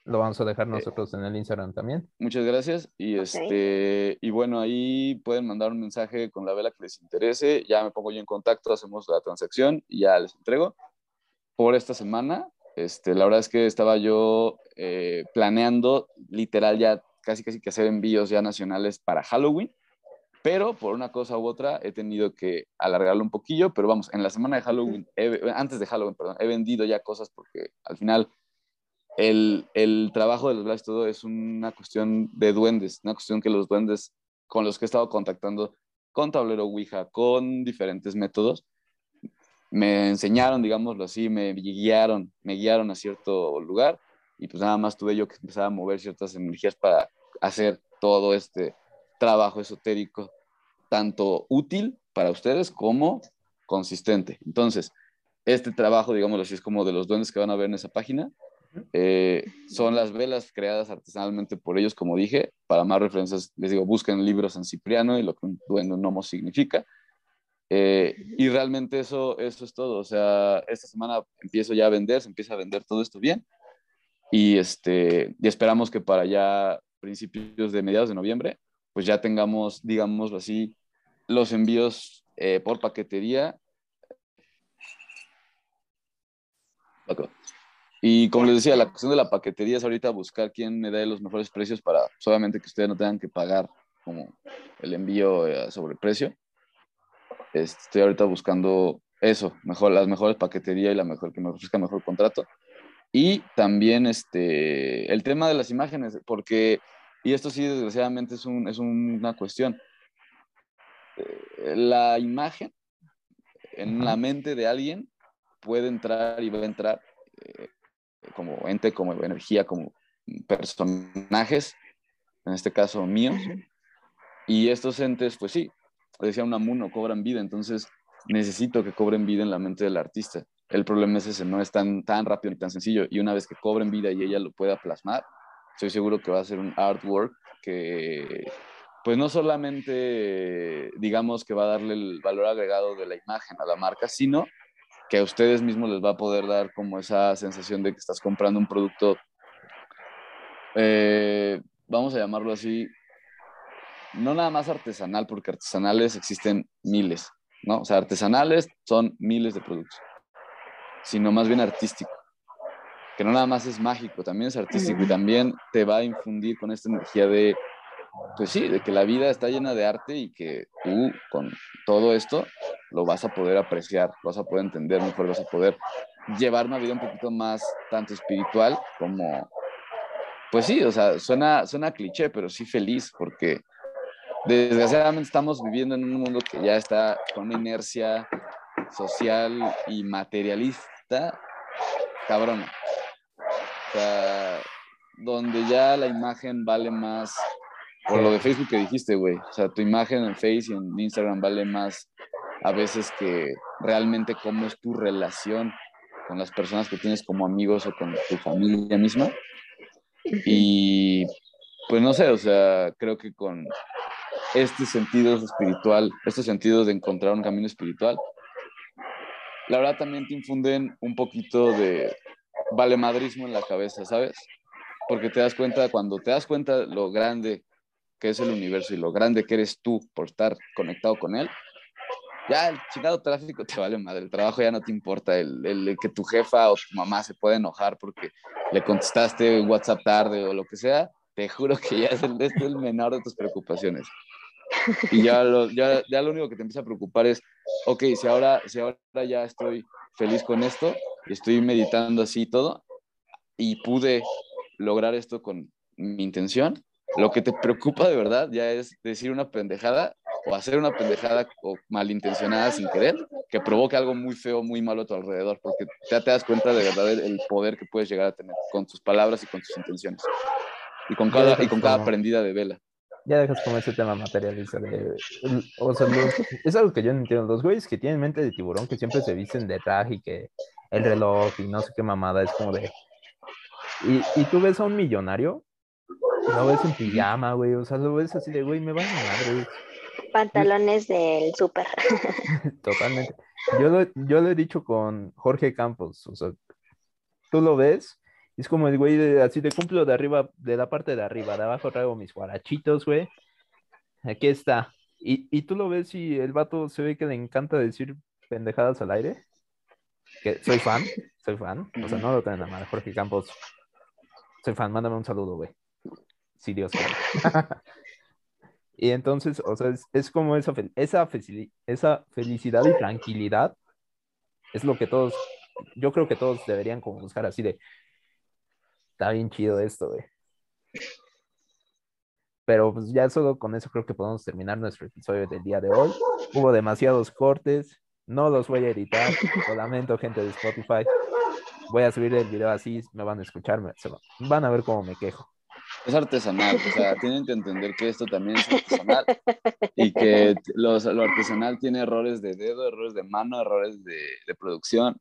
Lo vamos a dejar eh, nosotros en el Instagram también. Muchas gracias. Y, este, y bueno, ahí pueden mandar un mensaje con la vela que les interese. Ya me pongo yo en contacto, hacemos la transacción y ya les entrego. Por esta semana, este, la verdad es que estaba yo eh, planeando literal ya casi casi que hacer envíos ya nacionales para Halloween. Pero por una cosa u otra he tenido que alargarlo un poquillo. Pero vamos, en la semana de Halloween, antes de Halloween, perdón, he vendido ya cosas porque al final el, el trabajo de los Blast todo es una cuestión de duendes, una cuestión que los duendes con los que he estado contactando con tablero Ouija, con diferentes métodos, me enseñaron, digámoslo así, me guiaron, me guiaron a cierto lugar y pues nada más tuve yo que empezar a mover ciertas energías para hacer todo este trabajo esotérico, tanto útil para ustedes como consistente. Entonces, este trabajo, digámoslo así, es como de los duendes que van a ver en esa página, eh, son las velas creadas artesanalmente por ellos, como dije. Para más referencias, les digo, busquen libros San Cipriano y lo que un duende gnomo significa. Eh, y realmente eso, eso es todo. O sea, esta semana empiezo ya a vender, se empieza a vender todo esto bien. Y, este, y esperamos que para ya principios de mediados de noviembre, pues ya tengamos, digámoslo así, los envíos eh, por paquetería. Y como les decía, la cuestión de la paquetería es ahorita buscar quién me dé los mejores precios para, solamente que ustedes no tengan que pagar como el envío eh, sobre precio. Estoy ahorita buscando eso, mejor, las mejores paqueterías y la mejor que me ofrezca mejor contrato. Y también este, el tema de las imágenes, porque, y esto sí desgraciadamente es, un, es una cuestión, eh, la imagen en la mente de alguien puede entrar y va a entrar eh, como ente, como energía, como personajes, en este caso míos. Y estos entes, pues sí, decía Unamuno, cobran vida, entonces necesito que cobren vida en la mente del artista. El problema es ese, no es tan, tan rápido ni tan sencillo. Y una vez que cobren vida y ella lo pueda plasmar, estoy seguro que va a ser un artwork que, pues no solamente digamos que va a darle el valor agregado de la imagen a la marca, sino que a ustedes mismos les va a poder dar como esa sensación de que estás comprando un producto, eh, vamos a llamarlo así, no nada más artesanal, porque artesanales existen miles, ¿no? O sea, artesanales son miles de productos, sino más bien artístico, que no nada más es mágico, también es artístico y también te va a infundir con esta energía de pues sí, de que la vida está llena de arte y que tú con todo esto lo vas a poder apreciar, lo vas a poder entender mejor, vas a poder llevar una vida un poquito más tanto espiritual como, pues sí, o sea, suena, suena cliché, pero sí feliz, porque desgraciadamente estamos viviendo en un mundo que ya está con una inercia social y materialista cabrona. O sea, donde ya la imagen vale más, por lo de Facebook que dijiste, güey. O sea, tu imagen en Facebook y en Instagram vale más a veces que realmente cómo es tu relación con las personas que tienes como amigos o con tu familia misma. Y pues no sé, o sea, creo que con este sentido espiritual, estos sentidos de encontrar un camino espiritual, la verdad también te infunden un poquito de valemadrismo en la cabeza, ¿sabes? Porque te das cuenta, cuando te das cuenta lo grande que es el universo y lo grande que eres tú por estar conectado con él, ya el chingado tráfico te vale madre, el trabajo ya no te importa, el, el, que tu jefa o tu mamá se puede enojar porque le contestaste WhatsApp tarde o lo que sea, te juro que ya es el, es el menor de tus preocupaciones. Y ya lo, ya, ya lo único que te empieza a preocupar es, ok, si ahora, si ahora ya estoy feliz con esto estoy meditando así y todo, y pude lograr esto con mi intención, lo que te preocupa de verdad ya es decir una pendejada o hacer una pendejada o malintencionada sin querer que provoque algo muy feo, muy malo a tu alrededor, porque ya te das cuenta de verdad el poder que puedes llegar a tener con tus palabras y con tus intenciones. Y con cada, y con cada prendida de vela. Ya dejas como ese tema materialista de... O sea, es algo que yo no entiendo. Los güeyes que tienen mente de tiburón, que siempre se visten de traje y que el reloj y no sé qué mamada, es como de... Y, y tú ves a un millonario, lo ves en pijama, güey, o sea, lo ves así de, güey, me van a madre, Pantalones del súper. Totalmente. Yo lo, yo lo he dicho con Jorge Campos, o sea, tú lo ves, es como el güey de, así de cumplo de arriba, de la parte de arriba, de abajo traigo mis guarachitos, güey. Aquí está. Y, y tú lo ves y el vato se ve que le encanta decir pendejadas al aire. Que soy fan, soy fan. O sea, no lo tengo nada mal, Jorge Campos. Soy fan, mándame un saludo, güey. Si Dios quiere. Y entonces, o sea, es, como esa, esa, esa felicidad y tranquilidad es lo que todos, yo creo que todos deberían como buscar así de, está bien chido esto, güey. Pero pues ya solo con eso creo que podemos terminar nuestro episodio del día de hoy. Hubo demasiados cortes, no los voy a editar, lo lamento gente de Spotify. Voy a subir el video así, me van a escuchar, van a ver cómo me quejo es artesanal, o sea, tienen que entender que esto también es artesanal y que lo artesanal tiene errores de dedo, errores de mano, errores de, de producción.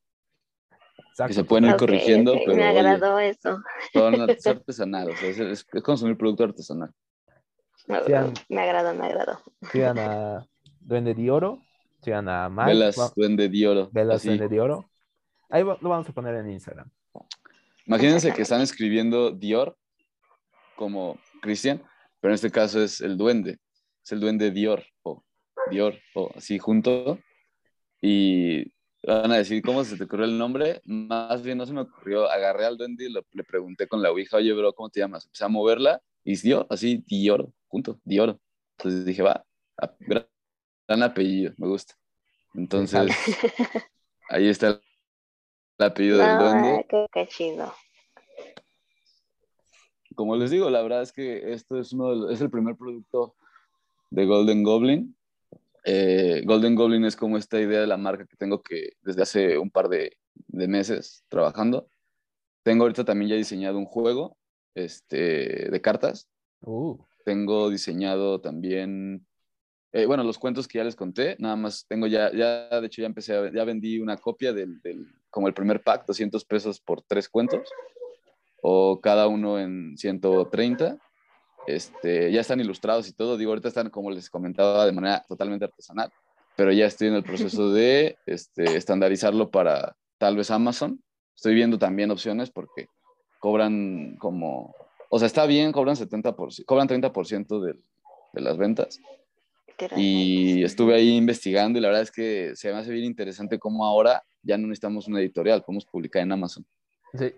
Que se pueden ir corrigiendo, pero. Me agradó eso. es artesanal, o sea, es, consumir producto artesanal. me agradó, me agradó. Sigan a Duende de Oro, sigan a Mike. Velas Duende de Oro. Velas Duende de Oro. Ahí lo vamos a poner en Instagram. Imagínense que están escribiendo Dior como Cristian, pero en este caso es el duende, es el duende Dior, o Dior, o así junto, y van a decir, ¿cómo se te ocurrió el nombre? Más bien no se me ocurrió, agarré al duende y le pregunté con la ouija, oye, bro, ¿cómo te llamas? Empecé a moverla y dio así, Dior, junto, Dior. Entonces dije, va, gran, apellido, me gusta. Entonces, ahí está el, apellido del duende. Qué chido como les digo, la verdad es que esto es, uno es el primer producto de Golden Goblin. Eh, Golden Goblin es como esta idea de la marca que tengo que desde hace un par de, meses trabajando. Tengo ahorita también ya diseñado un juego este, de cartas. Uh. Tengo diseñado también, eh, bueno, los cuentos que ya les conté, nada más tengo ya, ya de hecho ya empecé, a, ya vendí una copia del, del, como el primer pack, 200 pesos por tres cuentos o cada uno en 130. Este, ya están ilustrados y todo. Digo, ahorita están, como les comentaba, de manera totalmente artesanal, pero ya estoy en el proceso de este, estandarizarlo para tal vez Amazon. Estoy viendo también opciones porque cobran como, o sea, está bien, cobran 70%, cobran 30% de, de las ventas. Y estuve ahí investigando y la verdad es que se me hace bien interesante cómo ahora ya no necesitamos una editorial, podemos publicar en Amazon.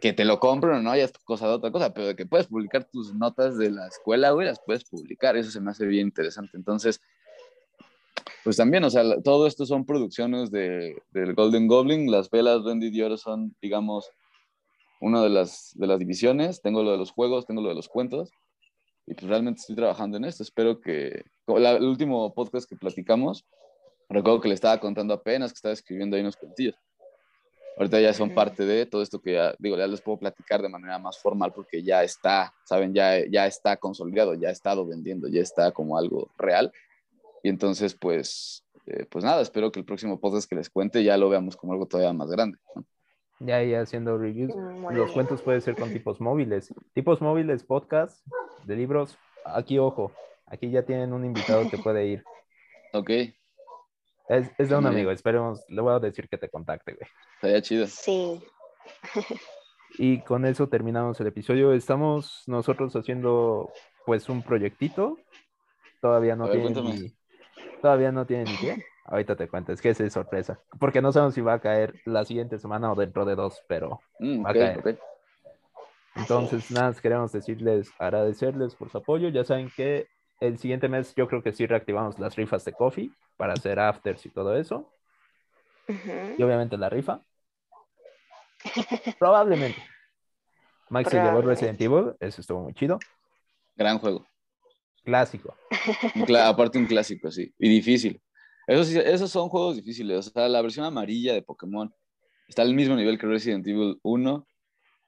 Que te lo compren o no, ya es cosa de otra cosa, pero que puedes publicar tus notas de la escuela, güey, las puedes publicar, eso se me hace bien interesante. Entonces, pues también, o sea, todo esto son producciones de, del Golden Goblin, las velas Wendy Dior son, digamos, una de las, de las divisiones, tengo lo de los juegos, tengo lo de los cuentos, y pues realmente estoy trabajando en esto. Espero que, el último podcast que platicamos, recuerdo que le estaba contando apenas que estaba escribiendo ahí unos cuentillos. Ahorita ya son parte de todo esto que ya, digo, ya les puedo platicar de manera más formal porque ya está, ¿saben? Ya, ya está consolidado, ya ha estado vendiendo, ya está como algo real. Y entonces, pues, eh, pues nada, espero que el próximo podcast que les cuente ya lo veamos como algo todavía más grande. Ya, ya haciendo reviews. Los cuentos pueden ser con tipos móviles. Tipos móviles, podcast, de libros. Aquí, ojo, aquí ya tienen un invitado que puede ir. Ok. Es, de un amigo, esperemos, le voy a decir que te contacte, güey. Estaría chido. Sí. Y con eso terminamos el episodio. Estamos nosotros haciendo pues un proyectito. Todavía no tiene ni, todavía no tiene ni qué. Ahorita te cuento, es que es sorpresa. Porque no sabemos si va a caer la siguiente semana o dentro de dos, pero mm, va a caer. Entonces, nada, queremos decirles, agradecerles por su apoyo. Ya saben que el siguiente mes yo creo que sí reactivamos las rifas de coffee para hacer afters y todo eso. Y obviamente la rifa. Probablemente. Max se llevó Resident Evil, eso estuvo muy chido. Gran juego. Clásico. aparte un clásico, sí. Y difícil. Esos, esos son juegos difíciles. O sea, la versión amarilla de Pokémon está al mismo nivel que Resident Evil 1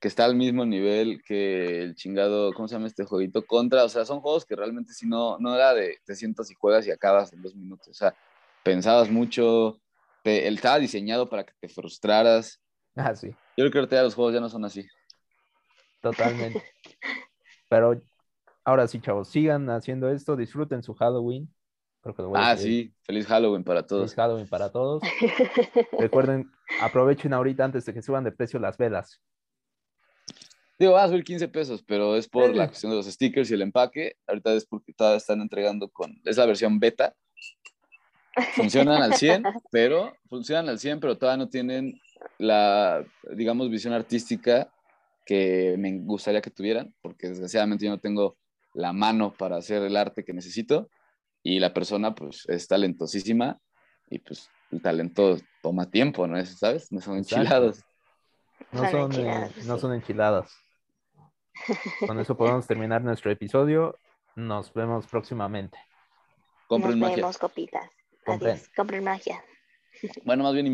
que está al mismo nivel que el chingado, ¿cómo se llama este jueguito? Contra, o sea, son juegos que realmente si no, no era de te sientas y juegas y acabas en dos minutos, o sea, pensabas mucho, te, él estaba diseñado para que te frustraras. Ah, sí. Yo creo que ahorita los juegos ya no son así. Totalmente. Pero ahora sí, chavos, sigan haciendo esto, disfruten su Halloween. ah, sí, feliz Halloween para todos. Feliz Halloween para todos. Recuerden, aprovechen ahorita antes de que suban de precio las velas. Digo, va a subir 15 pesos, pero es por la cuestión de los stickers y el empaque. Ahorita es porque todavía están entregando con. Es la versión beta. Funcionan al 100, pero funcionan al 100, pero todavía no tienen la, digamos, visión artística que me gustaría que tuvieran, porque desgraciadamente yo no tengo la mano para hacer el arte que necesito y la persona pues es talentosísima y pues el talento toma tiempo, ¿no? ¿Sabes? No son enchilados. No son, eh, no son enchiladas. Con eso podemos terminar nuestro episodio. Nos vemos próximamente. Compren Nos vemos, copitas. Adiós. Compren magia. Bueno, más bien